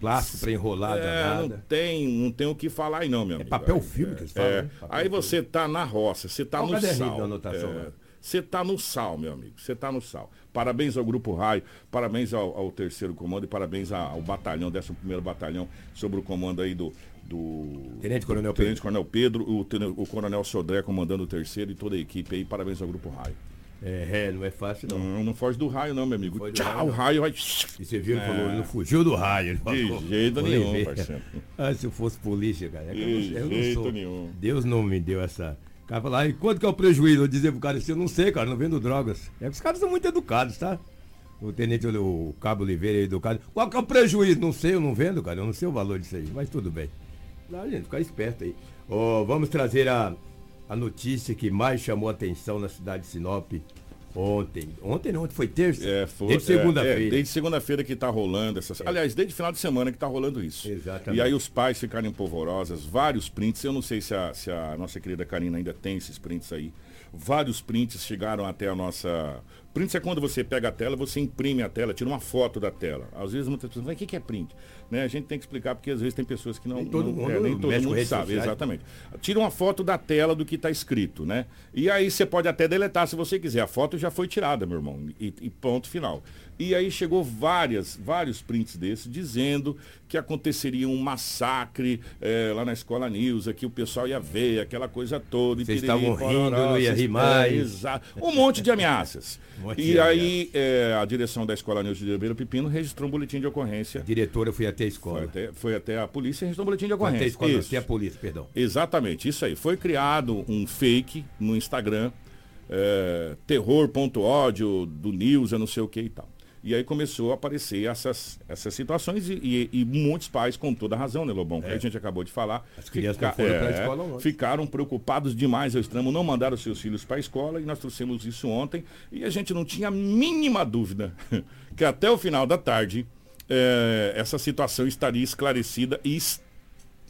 Plástico para enrolar, é, não tem, não tem o que falar aí não, meu é amigo. É papel filme que eles falam, é. né? Aí você tá na roça, você tá no sal. Anotação, é, você tá no sal, meu amigo. Você tá no sal. Parabéns ao Grupo Raio, parabéns ao, ao terceiro comando e parabéns ao batalhão, 11 primeiro batalhão, sobre o comando aí do, do Tenente Coronel Pedro, Tenente Coronel Pedro o, o Coronel Sodré comandando o terceiro e toda a equipe aí. Parabéns ao Grupo Raio. É, é, não é fácil não. Não, não foge do raio não, meu amigo. Tchau, o raio vai... E você viu, ele é. falou, ele não fugiu do raio. Ele falou, de jeito nenhum, parceiro. (laughs) Ah, se eu fosse polícia, cara. É de eu não, eu jeito não sou. nenhum. Deus não me deu essa... O cara fala, e quanto que é o prejuízo? Eu dizer pro cara assim, eu não sei, cara, não vendo drogas. É que os caras são muito educados, tá? O tenente, o Cabo Oliveira é educado. Qual que é o prejuízo? Não sei, eu não vendo, cara. Eu não sei o valor disso aí, mas tudo bem. Lá, gente, ficar esperto aí. Oh, vamos trazer a, a notícia que mais chamou atenção na cidade de Sinop Ontem. Ontem não, ontem foi terça? É, foi. Desde segunda-feira. É, é, desde segunda-feira que está rolando essas. É. Aliás, desde final de semana que está rolando isso. Exatamente. E aí os pais ficarem polvorosas, vários prints. Eu não sei se a, se a nossa querida Karina ainda tem esses prints aí. Vários prints chegaram até a nossa Print é quando você pega a tela, você imprime a tela, tira uma foto da tela. Às vezes muitas pessoas falam, o que é print? Né? A gente tem que explicar porque às vezes tem pessoas que não. Nem todo não, mundo, é, nem todo mundo sabe, exatamente. Tira uma foto da tela do que está escrito, né? E aí você pode até deletar se você quiser. A foto já foi tirada, meu irmão. E, e ponto final. E aí chegou várias, vários prints desses dizendo que aconteceria um massacre é, lá na Escola News, que o pessoal ia ver, aquela coisa toda. Vocês estavam rindo, não ia rir mais. É. Um monte de ameaças. (laughs) um monte e de aí é, a direção da Escola News de Ribeiro Pepino registrou um boletim de ocorrência. A diretora foi até a escola. Foi até, foi até a polícia e registrou um boletim de ocorrência. Foi até a escola, isso. até a polícia, perdão. Exatamente, isso aí. Foi criado um fake no Instagram, é, terror.ódio do News, eu não sei o que e tal. E aí começou a aparecer essas, essas situações e, e, e muitos pais, com toda razão, né, Lobão? É. Que a gente acabou de falar. As crianças fica, foram é, escola ontem. Ficaram preocupados demais ao extremo, não mandaram seus filhos para a escola e nós trouxemos isso ontem e a gente não tinha a mínima dúvida (laughs) que até o final da tarde é, essa situação estaria esclarecida e,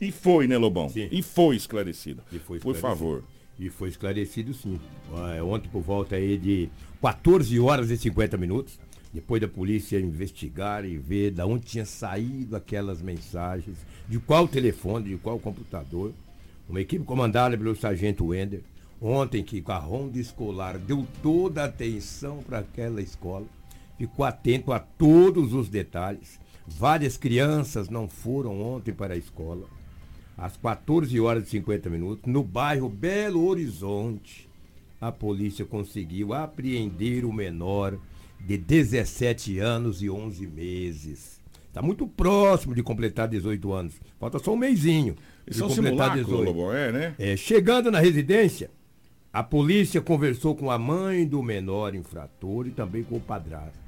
e foi, né, Lobão? Sim. E foi esclarecida. E foi Por favor. E foi esclarecido sim. Ontem por volta aí de 14 horas e 50 minutos, depois da polícia investigar e ver de onde tinha saído aquelas mensagens, de qual telefone, de qual computador. Uma equipe comandada pelo sargento Wender, ontem que com a ronda escolar deu toda a atenção para aquela escola, ficou atento a todos os detalhes. Várias crianças não foram ontem para a escola. Às 14 horas e 50 minutos, no bairro Belo Horizonte, a polícia conseguiu apreender o menor de 17 anos e 11 meses. Está muito próximo de completar 18 anos. Falta só um mêsinho. Isso é um completar 18. Lobo, é, né? É, chegando na residência, a polícia conversou com a mãe do menor infrator e também com o padrasto.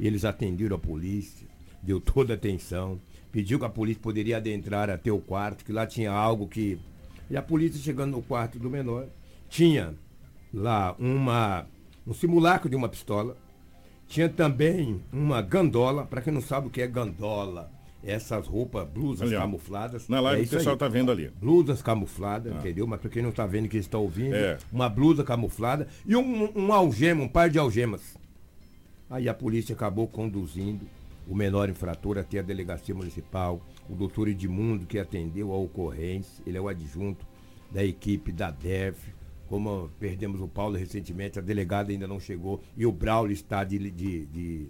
Eles atenderam a polícia, deu toda a atenção, pediu que a polícia poderia adentrar até o quarto, que lá tinha algo que. E a polícia chegando no quarto do menor, tinha lá uma, um simulacro de uma pistola, tinha também uma gandola, para quem não sabe o que é gandola, essas roupas, blusas Ali, camufladas. Na live é o isso pessoal aí. tá vendo ali. Blusas camufladas, Ah. entendeu? Mas para quem não está vendo, que está ouvindo, É. uma blusa camuflada e um, um algema, um par de algemas. Aí a polícia acabou conduzindo o menor infrator até a delegacia municipal, o doutor Edmundo que atendeu a ocorrência, ele é o adjunto da equipe da DEF. Como perdemos o Paulo recentemente, a delegada ainda não chegou e o Braulio está de, de, de-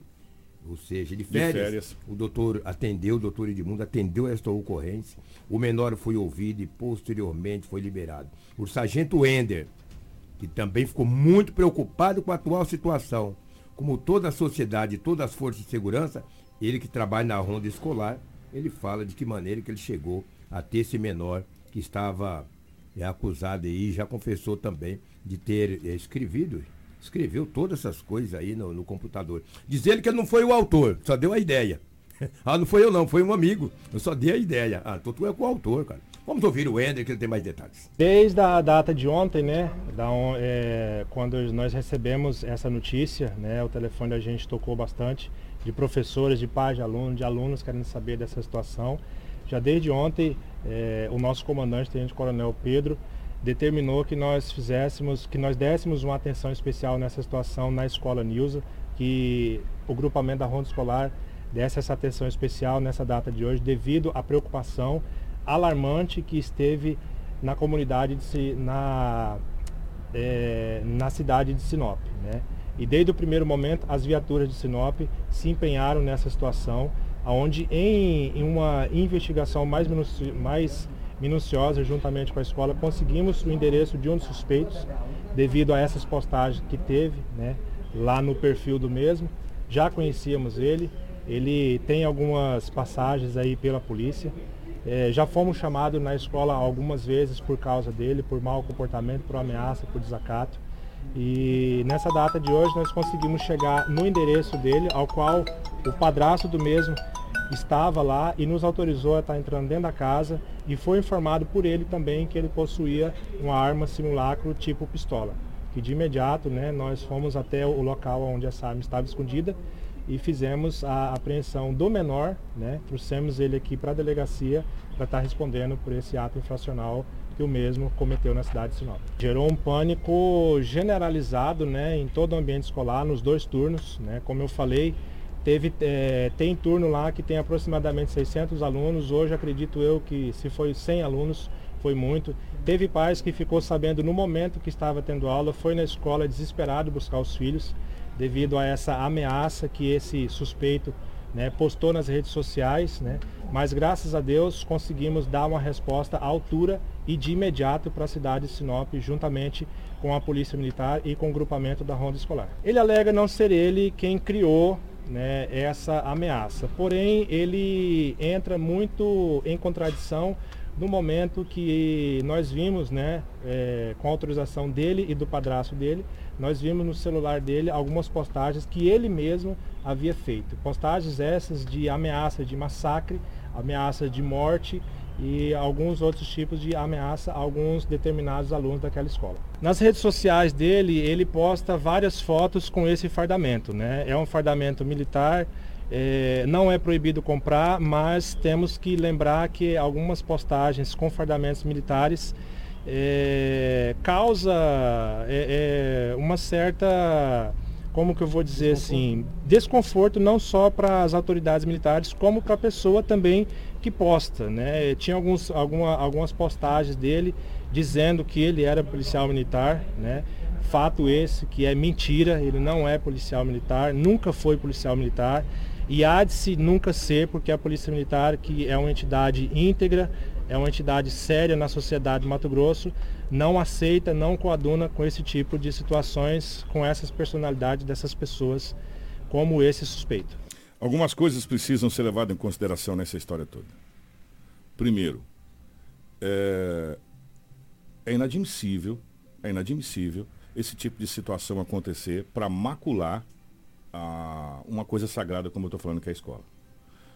ou seja, de férias. férias. O doutor atendeu, o doutor Edmundo atendeu esta ocorrência. O menor foi ouvido e posteriormente foi liberado. O sargento Ender, que também ficou muito preocupado com a atual situação. Como toda a sociedade, todas as forças de segurança, ele que trabalha na ronda escolar, ele fala de que maneira que ele chegou a ter esse menor que estava é, acusado aí, já confessou também de ter é, escrevido, escreveu todas essas coisas aí no, no computador. Diz ele que não foi o autor, só deu a ideia. (laughs) ah, não foi eu não, foi um amigo. Eu só dei a ideia. Ah, então tu é com o autor, cara. Vamos ouvir o Ender que ele tem mais detalhes. Desde a data de ontem, né, da é, quando nós recebemos essa notícia, né, o telefone da gente tocou bastante, de professores, de pais de alunos, de alunos querendo saber dessa situação. Já desde ontem, é, o nosso comandante, Tenente Coronel Pedro, determinou que nós fizéssemos, que nós dessemos uma atenção especial nessa situação na escola Nilza, que o grupamento da Ronda Escolar desse essa atenção especial nessa data de hoje, devido à preocupação alarmante que esteve na comunidade de na é, na cidade de Sinop, né? E desde o primeiro momento as viaturas de Sinop se empenharam nessa situação, aonde em, em uma investigação mais, minuci- mais minuciosa juntamente com a escola conseguimos o endereço de um dos suspeitos devido a essas postagens que teve, né? Lá no perfil do mesmo, já conhecíamos ele, ele tem algumas passagens aí pela polícia. É, já fomos chamados na escola algumas vezes por causa dele, por mau comportamento, por ameaça, por desacato. E nessa data de hoje nós conseguimos chegar no endereço dele, ao qual o padrasto do mesmo estava lá e nos autorizou a estar entrando dentro da casa e foi informado por ele também que ele possuía uma arma simulacro tipo pistola. Que de imediato né, nós fomos até o local onde essa arma estava escondida e fizemos a apreensão do menor, né? Trouxemos ele aqui para a delegacia para estar respondendo por esse ato infracional que o mesmo cometeu na cidade de Sinop. Gerou um pânico generalizado, né, em todo o ambiente escolar, nos dois turnos, né? Como eu falei, teve eh, tem turno lá que tem aproximadamente 600 alunos. Hoje acredito eu que se foi 100 alunos foi muito. Teve pais que ficou sabendo no momento que estava tendo aula, foi na escola desesperado buscar os filhos devido a essa ameaça que esse suspeito né, postou nas redes sociais, né? Mas graças a Deus conseguimos dar uma resposta à altura e de imediato para a cidade de Sinop, juntamente com a Polícia Militar e com o grupamento da Ronda Escolar. Ele alega não ser ele quem criou né, essa ameaça, porém ele entra muito em contradição no momento que nós vimos, né, é, com autorização dele e do padrasto dele, nós vimos no celular dele algumas postagens que ele mesmo havia feito. Postagens essas de ameaça de massacre, ameaça de morte e alguns outros tipos de ameaça a alguns determinados alunos daquela escola. Nas redes sociais dele, ele posta várias fotos com esse fardamento, né? É um fardamento militar, é, não é proibido comprar, mas temos que lembrar que algumas postagens com fardamentos militares é, causa é, é, uma certa, como que eu vou dizer assim, desconforto não só para as autoridades militares, como para a pessoa também que posta. Né? Tinha alguns, alguma, algumas postagens dele dizendo que ele era policial militar, né? fato esse que é mentira, ele não é policial militar, nunca foi policial militar e há de se nunca ser, porque a Polícia Militar, que é uma entidade íntegra, é uma entidade séria na sociedade do Mato Grosso, não aceita, não coaduna com esse tipo de situações, com essas personalidades dessas pessoas, como esse suspeito. Algumas coisas precisam ser levadas em consideração nessa história toda. Primeiro, é, é inadmissível, é inadmissível esse tipo de situação acontecer para macular a uma coisa sagrada, como eu estou falando, que é a escola.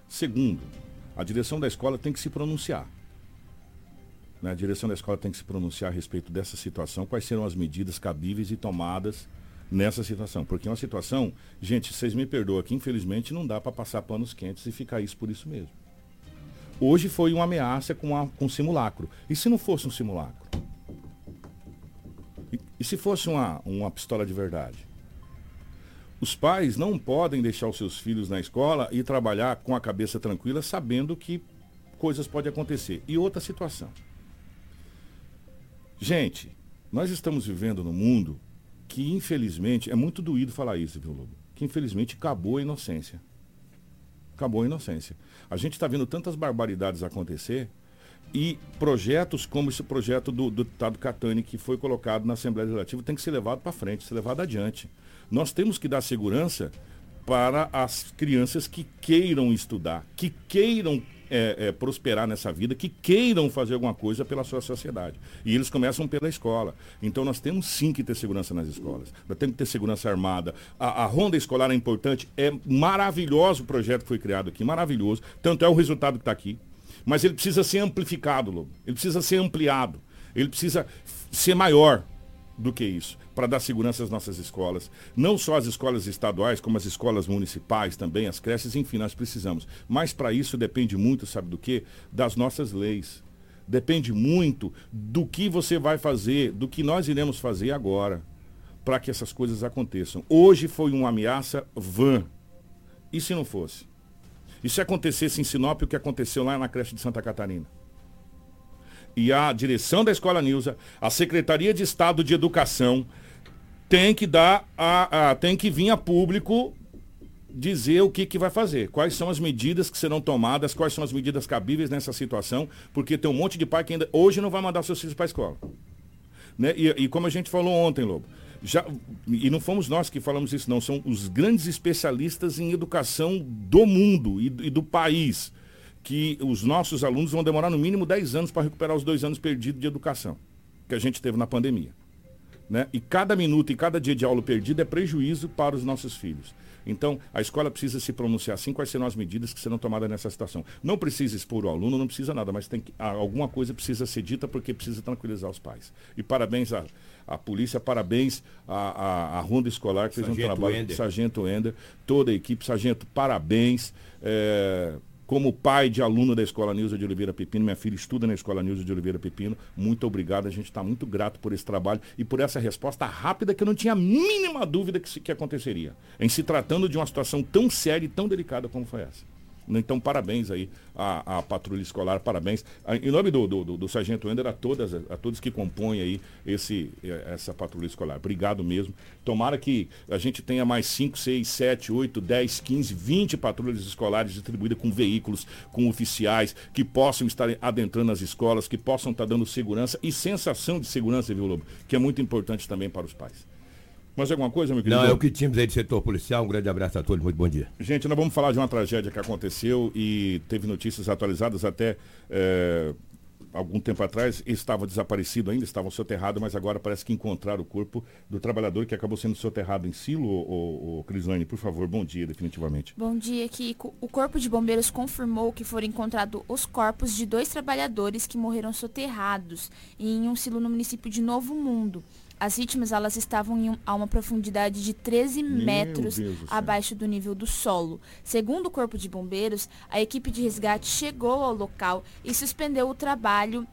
Segundo, a direção da escola tem que se pronunciar. Né? A direção da escola tem que se pronunciar a respeito dessa situação, quais serão as medidas cabíveis e tomadas nessa situação. Porque é uma situação, gente, vocês me perdoam aqui, infelizmente não dá para passar panos quentes e ficar isso por isso mesmo. Hoje foi uma ameaça com, a, com simulacro. E se não fosse um simulacro? E, e se fosse uma, uma pistola de verdade? Os pais não podem deixar os seus filhos na escola e trabalhar com a cabeça tranquila, sabendo que coisas podem acontecer. E outra situação. Gente, nós estamos vivendo num mundo que, infelizmente, é muito doído falar isso, viu, Lobo? Que, infelizmente, acabou a inocência. Acabou a inocência. A gente está vendo tantas barbaridades acontecer e projetos como esse projeto do, do deputado Catani, que foi colocado na Assembleia Legislativa, tem que ser levado para frente, ser levado adiante. Nós temos que dar segurança para as crianças que queiram estudar, que queiram é, é, prosperar nessa vida, que queiram fazer alguma coisa pela sua sociedade. E eles começam pela escola. Então nós temos sim que ter segurança nas escolas. Nós temos que ter segurança armada. A, a ronda escolar é importante. É maravilhoso o projeto que foi criado aqui, maravilhoso. Tanto é o resultado que está aqui. Mas ele precisa ser amplificado, Lobo. Ele precisa ser ampliado. Ele precisa ser maior do que isso para dar segurança às nossas escolas. Não só as escolas estaduais, como as escolas municipais também, as creches, enfim, nós precisamos. Mas para isso depende muito, sabe do que? Das nossas leis. Depende muito do que você vai fazer, do que nós iremos fazer agora, para que essas coisas aconteçam. Hoje foi uma ameaça vã. E se não fosse? E se acontecesse em Sinop o que aconteceu lá na creche de Santa Catarina? E a direção da Escola Nilza, a Secretaria de Estado de Educação, tem que dar a, a, tem que vir a público dizer o que, que vai fazer, quais são as medidas que serão tomadas, quais são as medidas cabíveis nessa situação, porque tem um monte de pai que ainda hoje não vai mandar seus filhos para a escola. Né? E, e, como a gente falou ontem, Lobo, já, e não fomos nós que falamos isso, não, são os grandes especialistas em educação do mundo e, e do país, que os nossos alunos vão demorar no mínimo 10 anos para recuperar os dois anos perdidos de educação que a gente teve na pandemia. Né? E cada minuto e cada dia de aula perdido é prejuízo para os nossos filhos. Então, a escola precisa se pronunciar assim quais serão as medidas que serão tomadas nessa situação. Não precisa expor o aluno, não precisa nada, mas tem que, alguma coisa precisa ser dita porque precisa tranquilizar os pais. E parabéns à, à polícia, parabéns à, à, à Ronda Escolar, que fez um trabalho. Ender. Sargento Ender, toda a equipe. Sargento, parabéns. É, como pai de aluno da Escola Nilza de Oliveira Pepino, minha filha estuda na Escola Nilza de Oliveira Pepino. Muito obrigado, a gente está muito grato por esse trabalho e por essa resposta rápida que eu não tinha a mínima dúvida que, que aconteceria. Em se tratando de uma situação tão séria e tão delicada como foi essa. Então, parabéns aí à, à patrulha escolar, parabéns. Em nome do, do, do, do Sargento Ender, a, todas, a todos que compõem aí esse, essa patrulha escolar. Obrigado mesmo. Tomara que a gente tenha mais 5, 6, 7, 8, 10, 15, 20 patrulhas escolares distribuídas com veículos, com oficiais, que possam estar adentrando as escolas, que possam estar dando segurança e sensação de segurança, viu, Lobo? Que é muito importante também para os pais. Mais alguma coisa, meu querido? Não, é o que tínhamos aí de setor policial. Um grande abraço a todos, muito bom dia. Gente, nós vamos falar de uma tragédia que aconteceu e teve notícias atualizadas até é, algum tempo atrás. Estava desaparecido ainda, estava soterrado, mas agora parece que encontraram o corpo do trabalhador que acabou sendo soterrado em silo. O, o Crislane, por favor, bom dia, definitivamente. Bom dia, Kiko. O Corpo de Bombeiros confirmou que foram encontrados os corpos de dois trabalhadores que morreram soterrados em um silo no município de Novo Mundo. As vítimas elas estavam um, a uma profundidade de 13 Meu metros abaixo do nível do solo. Segundo o Corpo de Bombeiros, a equipe de resgate chegou ao local e suspendeu o trabalho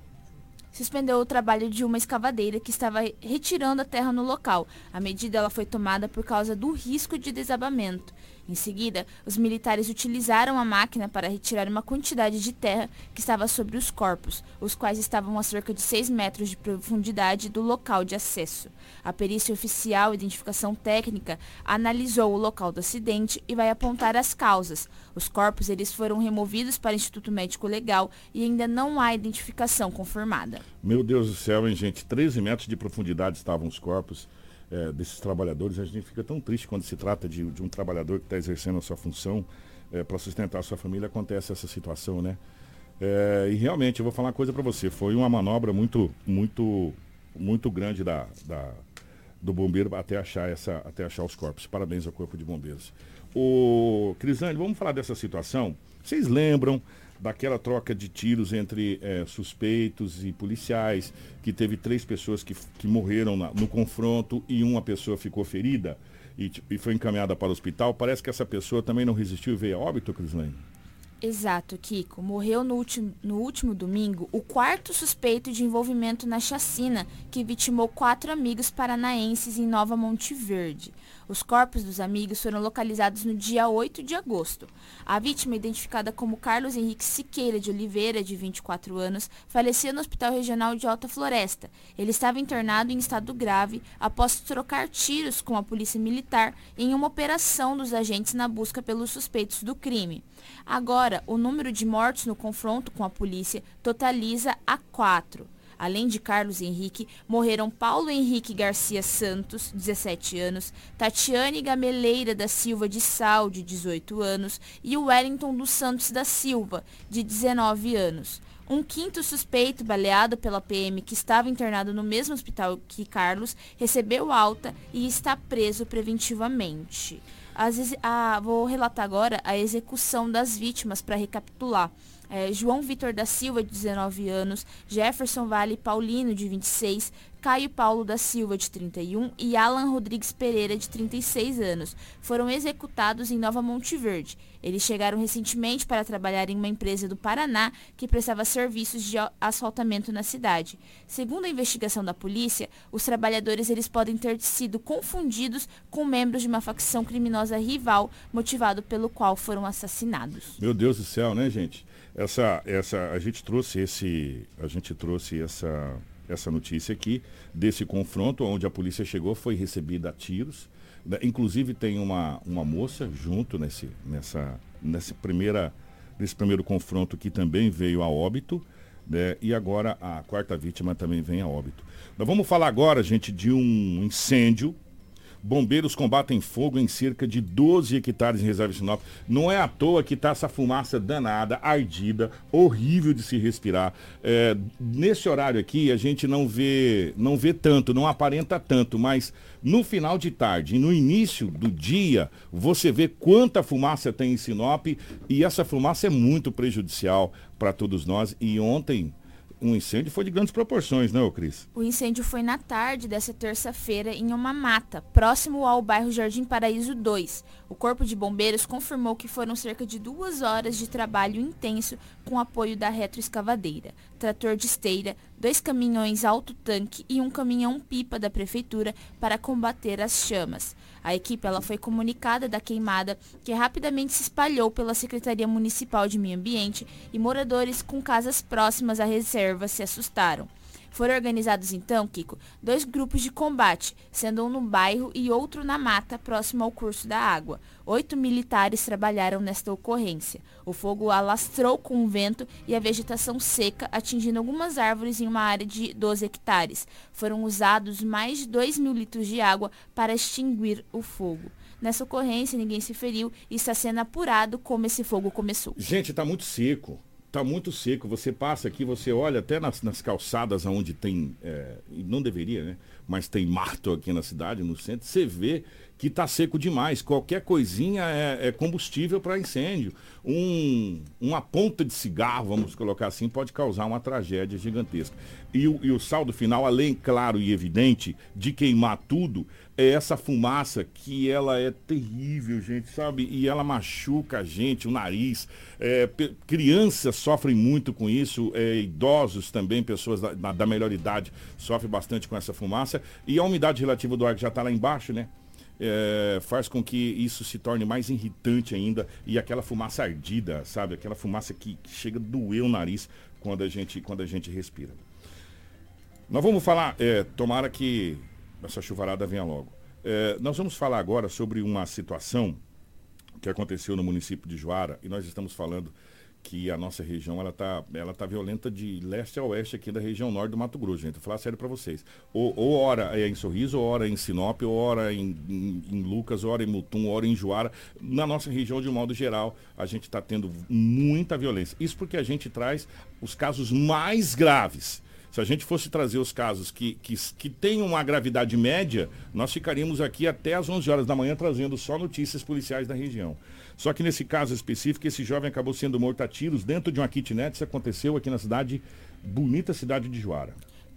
suspendeu o trabalho de uma escavadeira que estava retirando a terra no local. A medida ela foi tomada por causa do risco de desabamento. Em seguida, os militares utilizaram a máquina para retirar uma quantidade de terra que estava sobre os corpos, os quais estavam a cerca de 6 metros de profundidade do local de acesso. A perícia oficial Identificação Técnica analisou o local do acidente e vai apontar as causas. Os corpos eles foram removidos para o Instituto Médico Legal e ainda não há identificação confirmada. Meu Deus do céu, hein, gente? 13 metros de profundidade estavam os corpos é, desses trabalhadores. A gente fica tão triste quando se trata de, de um trabalhador que está exercendo a sua função é, para sustentar a sua família, acontece essa situação, né? É, e realmente, eu vou falar uma coisa para você, foi uma manobra muito, muito, muito grande da, da, do bombeiro até achar, essa, até achar os corpos. Parabéns ao Corpo de Bombeiros. O Crisane, vamos falar dessa situação. Vocês lembram daquela troca de tiros entre é, suspeitos e policiais, que teve três pessoas que, que morreram na, no confronto e uma pessoa ficou ferida e, e, foi encaminhada para o hospital. Parece que essa pessoa também não resistiu e veio a óbito, Crislane? Exato, Kiko. Morreu no último, no último domingo o quarto suspeito de envolvimento na chacina que vitimou quatro amigos paranaenses em Nova Monte Verde. Os corpos dos amigos foram localizados no dia 8 de agosto. A vítima, identificada como Carlos Henrique Siqueira de Oliveira, de 24 anos, faleceu no Hospital Regional de Alta Floresta. Ele estava internado em estado grave após trocar tiros com a Polícia Militar em uma operação dos agentes na busca pelos suspeitos do crime. Agora, o número de mortos no confronto com a polícia totaliza a quatro. Além de Carlos Henrique, morreram Paulo Henrique Garcia Santos, 17 anos, Tatiane Gameleira da Silva de Sal, de 18 anos, e Wellington dos Santos da Silva, de 19 anos. Um quinto suspeito, baleado pela PM, que estava internado no mesmo hospital que Carlos, recebeu alta e está preso preventivamente. As, a, vou relatar agora a execução das vítimas para recapitular é, João Vitor da Silva, de 19 anos, Jefferson Vale Paulino, de 26, Caio Paulo da Silva, de 31 e Alan Rodrigues Pereira, de 36 anos, foram executados em Nova Monte Verde. Eles chegaram recentemente para trabalhar em uma empresa do Paraná que prestava serviços de asfaltamento na cidade. Segundo a investigação da polícia, os trabalhadores eles podem ter sido confundidos com membros de uma facção criminosa rival, motivado pelo qual foram assassinados. Meu Deus do céu, né, gente? Essa, essa, a gente trouxe esse, a gente trouxe essa, essa notícia aqui desse confronto onde a polícia chegou, foi recebida a tiros. Né? Inclusive tem uma, uma moça junto nesse, nessa, nessa primeira, nesse primeiro confronto que também veio a óbito. Né? E agora a quarta vítima também vem a óbito. Nós vamos falar agora, gente, de um incêndio Bombeiros combatem fogo em cerca de 12 hectares em reserva de Sinop. Não é à toa que está essa fumaça danada, ardida, horrível de se respirar. É, nesse horário aqui a gente não vê, não vê tanto, não aparenta tanto, mas no final de tarde e no início do dia você vê quanta fumaça tem em Sinop e essa fumaça é muito prejudicial para todos nós. E ontem um incêndio foi de grandes proporções, não, né, Cris? O incêndio foi na tarde dessa terça-feira em uma mata, próximo ao bairro Jardim Paraíso 2. O Corpo de Bombeiros confirmou que foram cerca de duas horas de trabalho intenso com apoio da retroescavadeira, trator de esteira, dois caminhões alto-tanque e um caminhão-pipa da prefeitura para combater as chamas. A equipe ela foi comunicada da queimada, que rapidamente se espalhou pela Secretaria Municipal de Meio Ambiente e moradores com casas próximas à reserva se assustaram. Foram organizados então, Kiko, dois grupos de combate, sendo um no bairro e outro na mata, próximo ao curso da água. Oito militares trabalharam nesta ocorrência. O fogo alastrou com o vento e a vegetação seca, atingindo algumas árvores em uma área de 12 hectares. Foram usados mais de 2 mil litros de água para extinguir o fogo. Nessa ocorrência, ninguém se feriu e está sendo apurado como esse fogo começou. Gente, está muito seco está muito seco. Você passa aqui, você olha até nas, nas calçadas onde tem, é, não deveria, né? Mas tem mato aqui na cidade, no centro, você vê que está seco demais. Qualquer coisinha é, é combustível para incêndio. Um, uma ponta de cigarro, vamos colocar assim, pode causar uma tragédia gigantesca. E e o saldo final, além, claro e evidente, de queimar tudo, é essa fumaça que ela é terrível, gente, sabe? E ela machuca a gente, o nariz. É, crianças sofrem muito com isso, é, idosos também, pessoas da, da melhor idade sofrem bastante com essa fumaça. E a umidade relativa do ar que já está lá embaixo, né? é, faz com que isso se torne mais irritante ainda e aquela fumaça ardida, sabe? Aquela fumaça que, que chega a doer o nariz quando a gente, quando a gente respira. Nós vamos falar, é, tomara que essa chuvarada venha logo. É, nós vamos falar agora sobre uma situação que aconteceu no município de Joara e nós estamos falando que a nossa região ela tá, ela tá violenta de leste a oeste aqui da região norte do Mato Grosso, gente. Vou falar sério para vocês. Ou, ou hora é em Sorriso, ou hora é em Sinop, ou hora em, em, em Lucas, ou hora em Mutum, ou hora em Juara. Na nossa região, de um modo geral, a gente está tendo muita violência. Isso porque a gente traz os casos mais graves Se a gente fosse trazer os casos que, que, que têm uma gravidade média, nós ficaríamos aqui até às 11 horas da manhã trazendo só notícias policiais da região. Só que nesse caso específico, esse jovem acabou sendo morto a tiros dentro de uma kitnet. Isso aconteceu aqui na cidade, bonita cidade de Juara.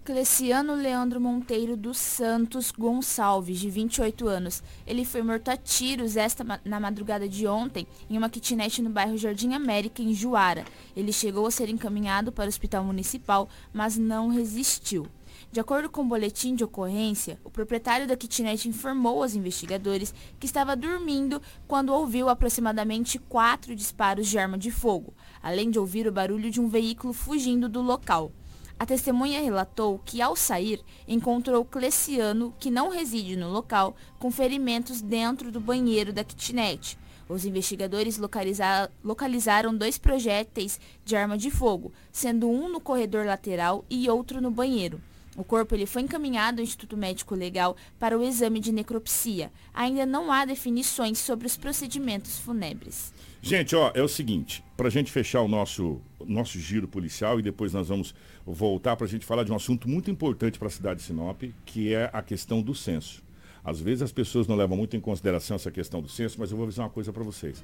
Cleciano Leandro Monteiro dos Santos Gonçalves, de 28 anos. Ele foi morto a tiros esta na madrugada de ontem em uma kitnet no bairro Jardim América, em Juara. Ele chegou a ser encaminhado para o hospital municipal, mas não resistiu. De acordo com o boletim de ocorrência, o proprietário da kitnet informou aos investigadores que estava dormindo quando ouviu aproximadamente quatro disparos de arma de fogo, além de ouvir o barulho de um veículo fugindo do local. A testemunha relatou que, ao sair, encontrou Cleciano, que não reside no local, com ferimentos dentro do banheiro da kitnet. Os investigadores localiza localizaram dois projéteis de arma de fogo, sendo um no corredor lateral e outro no banheiro. O corpo ele foi encaminhado ao Instituto Médico Legal para o exame de necropsia. Ainda não há definições sobre os procedimentos fúnebres. Gente, ó, é o seguinte, para a gente fechar o nosso, nosso giro policial e depois nós vamos voltar para a gente falar de um assunto muito importante para a cidade de Sinop, que é a questão do censo. Às vezes as pessoas não levam muito em consideração essa questão do censo, mas eu vou dizer uma coisa para vocês.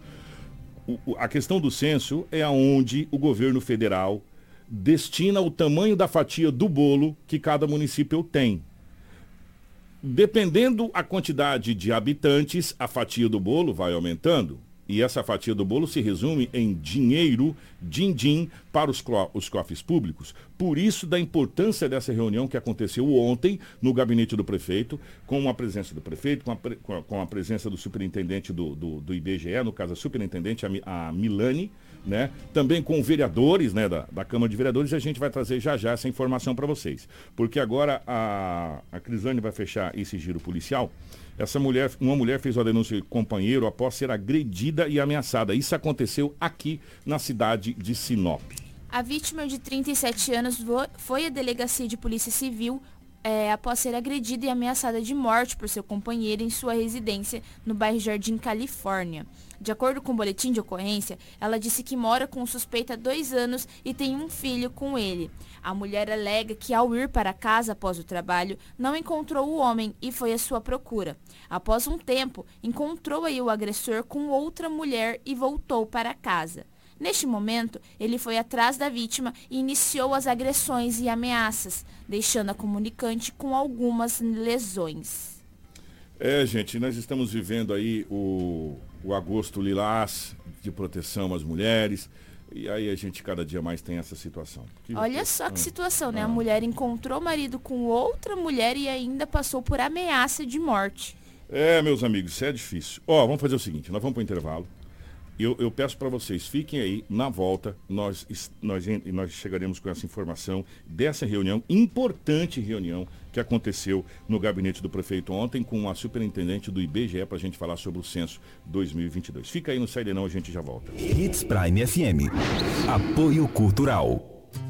O, a questão do censo é aonde o governo federal destina o tamanho da fatia do bolo que cada município tem. Dependendo a quantidade de habitantes, a fatia do bolo vai aumentando. E essa fatia do bolo se resume em dinheiro, din-din, para os, os cofres públicos. Por isso, da importância dessa reunião que aconteceu ontem no gabinete do prefeito, com a presença do prefeito, com a, com a presença do superintendente do, do, do, IBGE, no caso a superintendente, a, a Milani, né? também com vereadores né, da, da Câmara de Vereadores, a gente vai trazer já já essa informação para vocês. Porque agora a, a Crisane vai fechar esse giro policial. Essa mulher, uma mulher fez uma denúncia de companheiro após ser agredida e ameaçada. Isso aconteceu aqui na cidade de Sinop. A vítima de 37 anos foi à delegacia de polícia civil é, após ser agredida e ameaçada de morte por seu companheiro em sua residência no bairro Jardim, Califórnia. De acordo com o boletim de ocorrência, ela disse que mora com o suspeito há dois anos e tem um filho com ele. A mulher alega que ao ir para casa após o trabalho, não encontrou o homem e foi à sua procura. Após um tempo, encontrou aí o agressor com outra mulher e voltou para casa. Neste momento, ele foi atrás da vítima e iniciou as agressões e ameaças, deixando a comunicante com algumas lesões. É, gente, nós estamos vivendo aí o, o agosto lilás de proteção às mulheres. E aí a gente cada dia mais tem essa situação. Que Olha só que ah, situação, né? Ah. A mulher encontrou o marido com outra mulher e ainda passou por ameaça de morte. É, meus amigos, isso é difícil. Ó, vamos fazer o seguinte, nós vamos para o intervalo. Eu, eu, peço para vocês, fiquem aí, na volta, nós, nós, nós chegaremos com essa informação dessa reunião, importante reunião que aconteceu no gabinete do prefeito ontem com a superintendente do IBGE para a gente falar sobre o censo 2022. Fica aí no Saída Não, a gente já volta. Hits Prime FM. Apoio Cultural.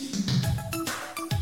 Thank you.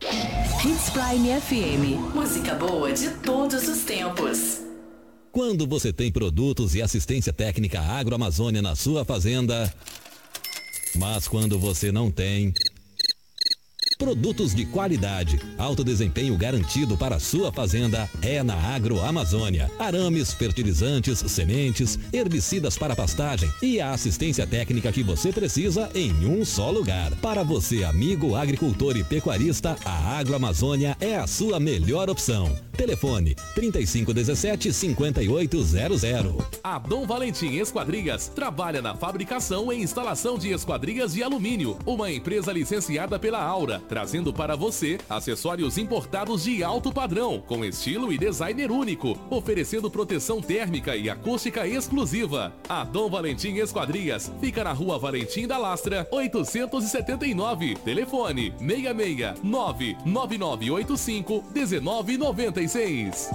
Hits Prime FM. Música boa de todos os tempos. Quando você tem produtos e assistência técnica agroamazônia na sua fazenda, mas quando você não tem. Produtos de qualidade, alto desempenho garantido para a sua fazenda é na Agroamazônia. Arames, fertilizantes, sementes, herbicidas para pastagem e a assistência técnica que você precisa em um só lugar. Para você, amigo agricultor e pecuarista, a Agroamazônia é a sua melhor opção. Telefone 3517 5800. A Dom Valentim Esquadrias trabalha na fabricação e instalação de esquadrias de alumínio, uma empresa licenciada pela Aura, trazendo para você acessórios importados de alto padrão, com estilo e designer único, oferecendo proteção térmica e acústica exclusiva. A Dom Valentim Esquadrias fica na Rua Valentim da Lastra, 879. Telefone 66 99985 1996.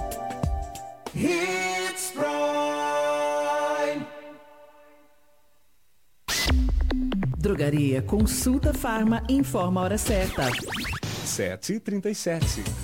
Hits Prime. Drogaria Consulta Farma informa a hora certa. 7h37.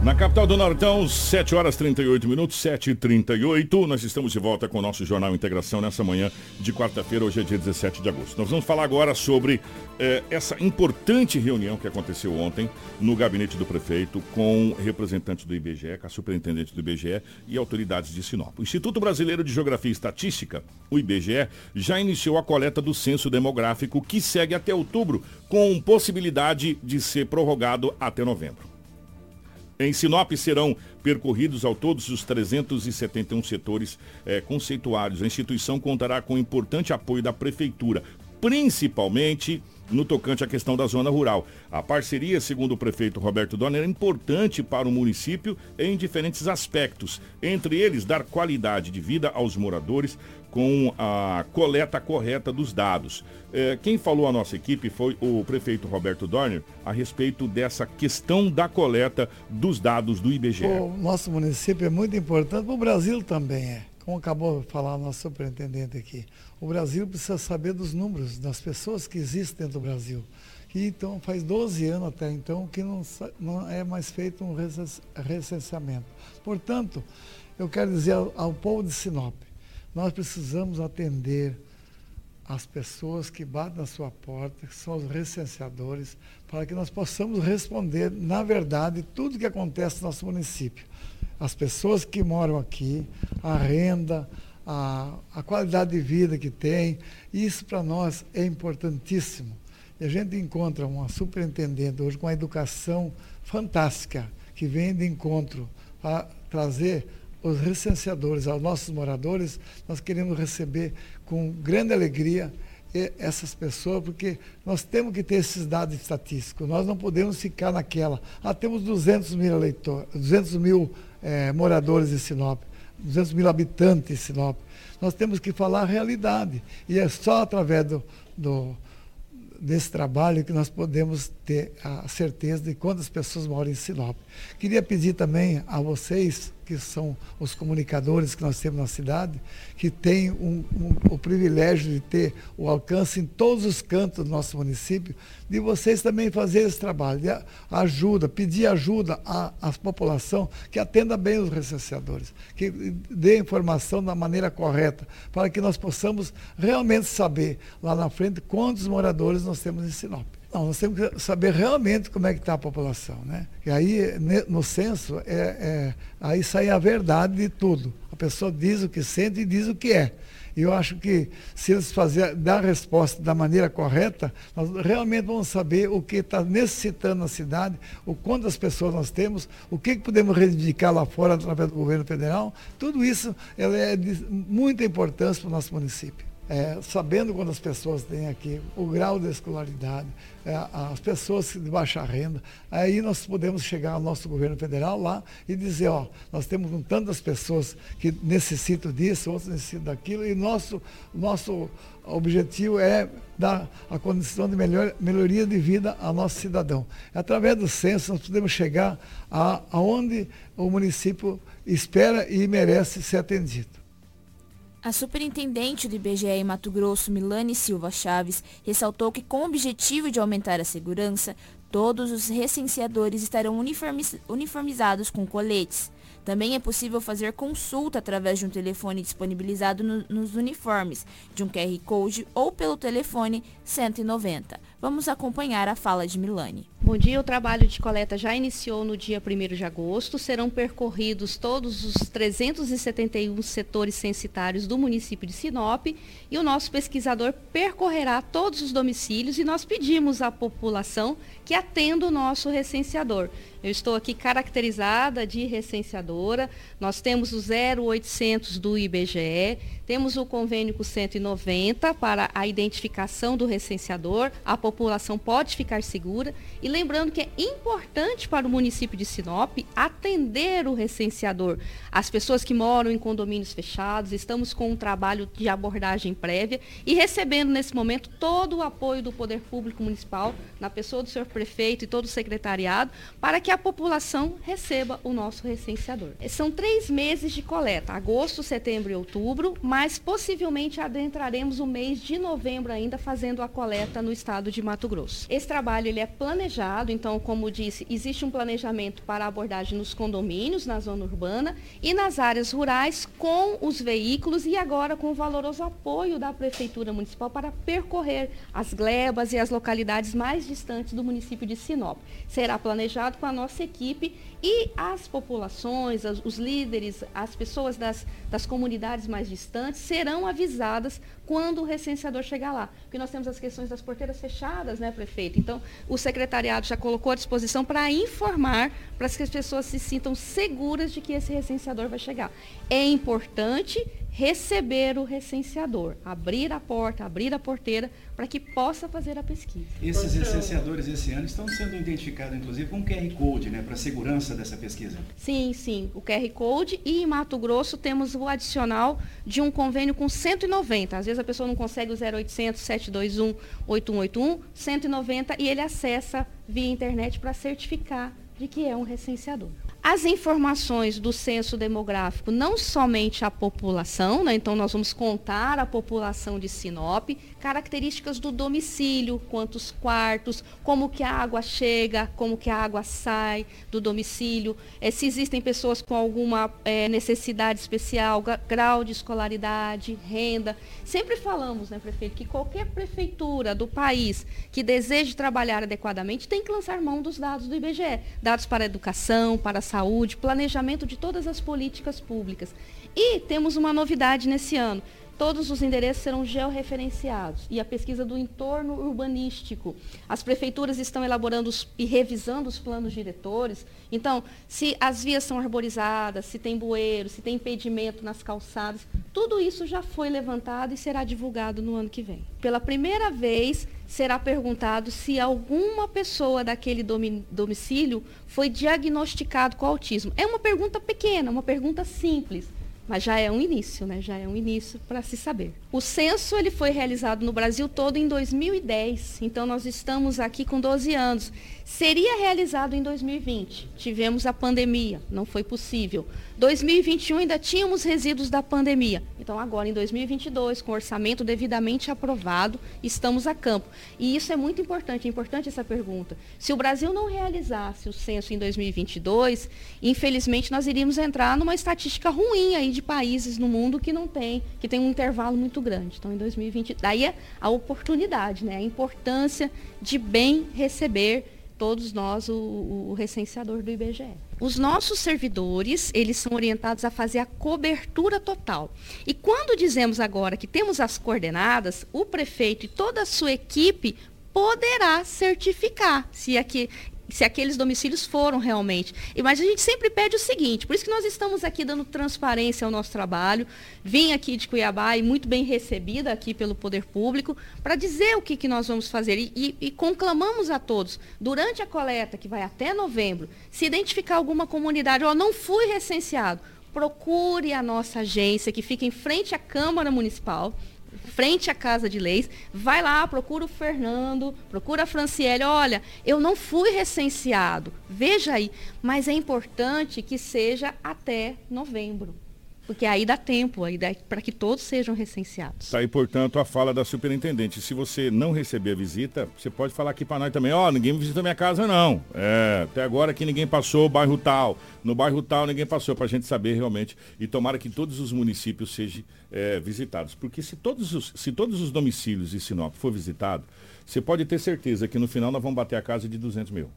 Na capital do Nortão, 7 horas 38 minutos, 7 e 38 Nós estamos de volta com o nosso Jornal Integração nessa manhã de quarta-feira, hoje é dia 17 de agosto. Nós vamos falar agora sobre eh, essa importante reunião que aconteceu ontem no gabinete do prefeito com representantes do IBGE, com a superintendente do IBGE e autoridades de Sinop. O Instituto Brasileiro de Geografia e Estatística, o IBGE, já iniciou a coleta do censo demográfico que segue até outubro, com possibilidade de ser prorrogado até novembro. Em Sinop serão percorridos ao todos os 371 setores eh, conceituados. A instituição contará com importante apoio da Prefeitura, principalmente no tocante à questão da zona rural. A parceria, segundo o prefeito Roberto Donner, é importante para o município em diferentes aspectos, entre eles dar qualidade de vida aos moradores com a coleta correta dos dados. É, quem falou a nossa equipe foi o prefeito Roberto Dorner a respeito dessa questão da coleta dos dados do IBGE. O nosso município é muito importante, o Brasil também é. Como acabou de falar o nosso superintendente aqui, o Brasil precisa saber dos números das pessoas que existem dentro do Brasil. E então faz 12 anos até então que não, não é mais feito um recenseamento. Portanto, eu quero dizer ao, ao povo de Sinop, nós precisamos atender as pessoas que batem na sua porta, que são os recenseadores, para que nós possamos responder, na verdade, tudo que acontece no nosso município. As pessoas que moram aqui, a renda, a, a qualidade de vida que tem, isso para nós é importantíssimo. E a gente encontra uma superintendente hoje com uma educação fantástica, que vem de encontro a trazer os recenseadores aos nossos moradores, nós queremos receber com grande alegria essas pessoas, porque nós temos que ter esses dados estatísticos. Nós não podemos ficar naquela. Ah, temos 200 mil eleitores, 200 mil é, moradores em Sinop, 200 mil habitantes em Sinop. Nós temos que falar a realidade. E é só através do, do desse trabalho que nós podemos ter a certeza de quantas pessoas moram em Sinop. Queria pedir também a vocês que são os comunicadores que nós temos na cidade, que têm um, um, o privilégio de ter o alcance em todos os cantos do nosso município, de vocês também fazer esse trabalho, de ajuda, pedir ajuda à, à população que atenda bem os recenseadores, que dê informação da maneira correta, para que nós possamos realmente saber lá na frente quantos moradores nós temos em Sinop. Não, nós temos que saber realmente como é que está a população. Né? E aí, no censo, é, é, aí sai a verdade de tudo. A pessoa diz o que sente e diz o que é. E eu acho que se eles fazer, dar a resposta da maneira correta, nós realmente vamos saber o que está necessitando na cidade, o quantas pessoas nós temos, o que, que podemos reivindicar lá fora através do governo federal. Tudo isso é de muita importância para o nosso município é, sabendo quando as pessoas têm aqui o grau de escolaridade, é, as pessoas de baixa renda, aí nós podemos chegar ao nosso governo federal lá e dizer, ó, nós temos tantas pessoas que necessitam disso, outras necessitam daquilo, e nosso, nosso objetivo é dar a condição de melhor, melhoria de vida ao nosso cidadão. Através do censo, nós podemos chegar aonde o município espera e merece ser atendido. A superintendente do IBGE em Mato Grosso, Milane Silva Chaves, ressaltou que, com o objetivo de aumentar a segurança, todos os recenseadores estarão uniformiz uniformizados com coletes. Também é possível fazer consulta através de um telefone disponibilizado no, nos uniformes, de um QR Code ou pelo telefone 190. Vamos acompanhar a fala de Milane. Bom dia, o trabalho de coleta já iniciou no dia 1 de agosto. Serão percorridos todos os 371 setores censitários do município de Sinop e o nosso pesquisador percorrerá todos os domicílios e nós pedimos à população que atenda o nosso recenseador. Eu estou aqui caracterizada de recenseadora. Nós temos o 0800 do IBGE, temos o convênio com 190 para a identificação do recenseador. A população pode ficar segura. E lembrando que é importante para o município de Sinop atender o recenseador. As pessoas que moram em condomínios fechados, estamos com um trabalho de abordagem prévia e recebendo nesse momento todo o apoio do Poder Público Municipal, na pessoa do senhor prefeito e todo o secretariado, para que a população receba o nosso recenseador. São três meses de coleta, agosto, setembro e outubro, mas possivelmente adentraremos o mês de novembro ainda fazendo a coleta no estado de Mato Grosso. Esse trabalho ele é planejado, então, como disse, existe um planejamento para abordagem nos condomínios, na zona urbana e nas áreas rurais com os veículos e agora com o valoroso apoio da Prefeitura Municipal para percorrer as glebas e as localidades mais distantes do município de Sinop. Será planejado com a nossa equipe e as populações, os líderes, as pessoas das, das comunidades mais distantes serão avisadas quando o recenseador chegar lá. Porque nós temos as questões das porteiras fechadas, né, prefeito? Então, o secretariado já colocou à disposição para informar, para que as pessoas se sintam seguras de que esse recenseador vai chegar. É importante receber o recenseador, abrir a porta, abrir a porteira para que possa fazer a pesquisa. Esses recenseadores esse ano estão sendo identificados, inclusive, com QR Code, né, para a segurança dessa pesquisa. Sim, sim, o QR Code e em Mato Grosso temos o adicional de um convênio com 190. Às vezes a pessoa não consegue o 0800 721 8181, 190 e ele acessa via internet para certificar de que é um recenseador as informações do censo demográfico, não somente a população, né? então nós vamos contar a população de Sinop, características do domicílio, quantos quartos, como que a água chega, como que a água sai do domicílio, é, se existem pessoas com alguma é, necessidade especial, grau de escolaridade, renda. Sempre falamos, né, prefeito, que qualquer prefeitura do país que deseje trabalhar adequadamente tem que lançar mão dos dados do IBGE, dados para educação, para saúde, saúde, planejamento de todas as políticas públicas. E temos uma novidade nesse ano. Todos os endereços serão georreferenciados e a pesquisa do entorno urbanístico. As prefeituras estão elaborando os, e revisando os planos diretores. Então, se as vias são arborizadas, se tem bueiro, se tem impedimento nas calçadas, tudo isso já foi levantado e será divulgado no ano que vem. Pela primeira vez, será perguntado se alguma pessoa daquele domicílio foi diagnosticado com autismo. É uma pergunta pequena, uma pergunta simples mas já é um início, né? Já é um início para se saber. O censo ele foi realizado no Brasil todo em 2010, então nós estamos aqui com 12 anos. Seria realizado em 2020. Tivemos a pandemia, não foi possível. 2021 ainda tínhamos resíduos da pandemia. Então agora em 2022, com orçamento devidamente aprovado, estamos a campo. E isso é muito importante, é importante essa pergunta. Se o Brasil não realizasse o censo em 2022, infelizmente nós iríamos entrar numa estatística ruim aí de países no mundo que não tem, que tem um intervalo muito grande. Então em 2020, daí é a oportunidade, né? A importância de bem receber todos nós o, o, recenseador do IBGE. Os nossos servidores, eles são orientados a fazer a cobertura total. E quando dizemos agora que temos as coordenadas, o prefeito e toda a sua equipe poderá certificar se aqui se aqueles domicílios foram realmente. Mas a gente sempre pede o seguinte, por isso que nós estamos aqui dando transparência ao nosso trabalho. Vim aqui de Cuiabá e muito bem recebida aqui pelo Poder Público para dizer o que, que nós vamos fazer. E, e, e conclamamos a todos, durante a coleta, que vai até novembro, se identificar alguma comunidade, ó, não fui recenseado, procure a nossa agência que fica em frente à Câmara Municipal frente à Casa de Leis, vai lá, procura o Fernando, procura a Franciele, olha, eu não fui recenseado, veja aí, mas é importante que seja até novembro. Porque aí dá tempo aí para que todos sejam recenseados. Está aí, portanto, a fala da superintendente. Se você não receber a visita, você pode falar aqui para nós também, ó, oh, ninguém visitou minha casa não. É, até agora aqui ninguém passou, bairro tal. No bairro tal ninguém passou, para a gente saber realmente. E tomara que todos os municípios sejam é, visitados. Porque se todos, os, se todos os domicílios de Sinop for visitado, você pode ter certeza que no final nós vamos bater a casa de 200 mil.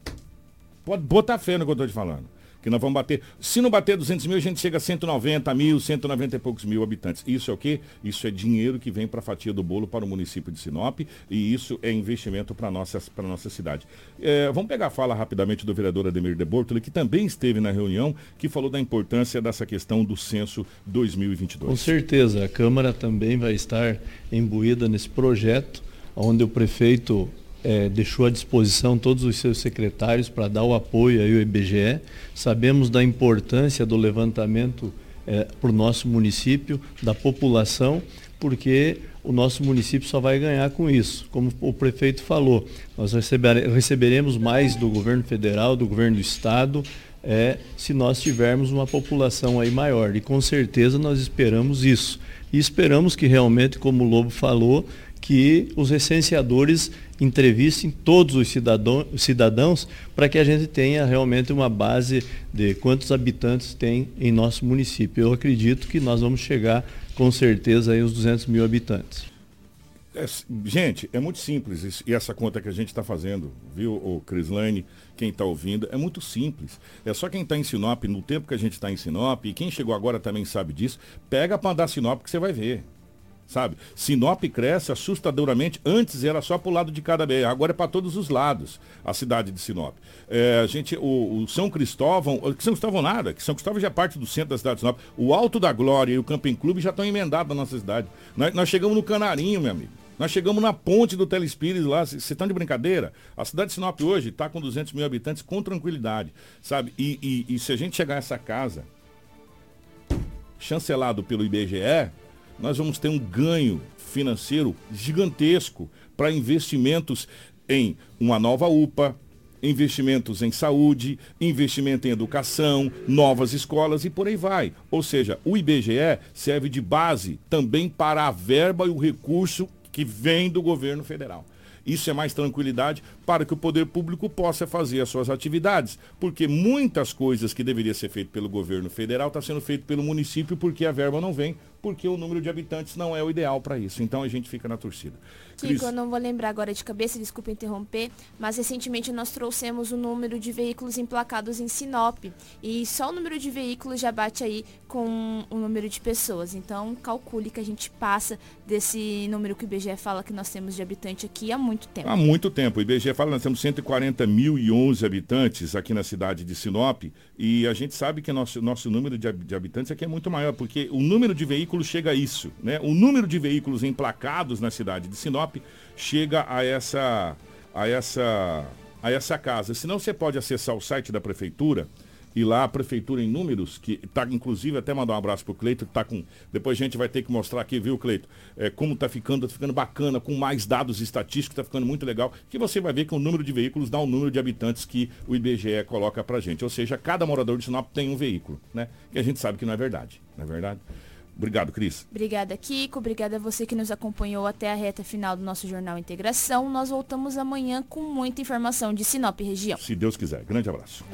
Pode botar fé no que eu estou te falando que nós vamos bater. Se não bater 200 mil, a gente chega a 190 mil, 190 e poucos mil habitantes. Isso é o quê? Isso é dinheiro que vem para a fatia do bolo para o município de Sinop e isso é investimento para a nossa, nossa cidade. É, vamos pegar a fala rapidamente do vereador Ademir de Bortoli, que também esteve na reunião, que falou da importância dessa questão do censo 2022. Com certeza, a Câmara também vai estar imbuída nesse projeto, onde o prefeito é, deixou à disposição todos os seus secretários para dar o apoio ao IBGE. Sabemos da importância do levantamento é, para o nosso município, da população, porque o nosso município só vai ganhar com isso. Como o prefeito falou, nós receberemos mais do governo federal, do governo do estado, é, se nós tivermos uma população aí maior. E com certeza nós esperamos isso. E esperamos que realmente, como o Lobo falou, que os recenseadores entrevistem todos os cidadão, cidadãos para que a gente tenha realmente uma base de quantos habitantes tem em nosso município. Eu acredito que nós vamos chegar com certeza aí aos 200 mil habitantes. É, gente, é muito simples isso, e essa conta que a gente está fazendo, viu, o Crislane, quem está ouvindo, é muito simples. É só quem está em Sinop, no tempo que a gente está em Sinop, e quem chegou agora também sabe disso, pega para andar Sinop que você vai ver sabe? Sinop cresce assustadoramente. Antes era só para o lado de cada BR, agora é para todos os lados a cidade de Sinop. É, a gente, o, o, São Cristóvão, que São Cristóvão nada, que São Cristóvão já é parte do centro da cidade de Sinop. O Alto da Glória e o Camping Clube já estão emendados na nossa cidade. Nós, nós chegamos no Canarinho, meu amigo. Nós chegamos na ponte do Telespires lá, vocês estão de brincadeira? A cidade de Sinop hoje está com 200 mil habitantes com tranquilidade, sabe? E, e, e se a gente chegar a essa casa, chancelado pelo IBGE, nós vamos ter um ganho financeiro gigantesco para investimentos em uma nova UPA, investimentos em saúde, investimento em educação, novas escolas e por aí vai. Ou seja, o IBGE serve de base também para a verba e o recurso que vem do governo federal. Isso é mais tranquilidade para que o poder público possa fazer as suas atividades. Porque muitas coisas que deveria ser feito pelo governo federal está sendo feito pelo município porque a verba não vem, porque o número de habitantes não é o ideal para isso. Então a gente fica na torcida. Kiko, eu não vou lembrar agora de cabeça, desculpa interromper, mas recentemente nós trouxemos o número de veículos emplacados em Sinop. E só o número de veículos já bate aí com o número de pessoas. Então calcule que a gente passa desse número que o IBGE fala que nós temos de habitante aqui há muito tempo. Há muito tempo. O IBGE fala que nós temos 140.011 habitantes aqui na cidade de Sinop. E a gente sabe que nosso, nosso número de, de habitantes aqui é muito maior, porque o número de veículos chega a isso. Né? O número de veículos emplacados na cidade de Sinop chega a essa, a essa, a essa casa. Senão você pode acessar o site da prefeitura e lá a prefeitura em números, que está inclusive até mandar um abraço pro Cleito, que tá com. Depois a gente vai ter que mostrar aqui, viu, Cleito? É, como tá ficando, tá ficando bacana, com mais dados estatísticos, tá ficando muito legal. Que você vai ver que o número de veículos dá o número de habitantes que o IBGE coloca pra gente. Ou seja, cada morador de Sinop tem um veículo, né? Que a gente sabe que não é verdade, não é verdade? Obrigado, Cris. Obrigada, Kiko. Obrigada a você que nos acompanhou até a reta final do nosso Jornal Integração. Nós voltamos amanhã com muita informação de Sinop região. Se Deus quiser. Grande abraço.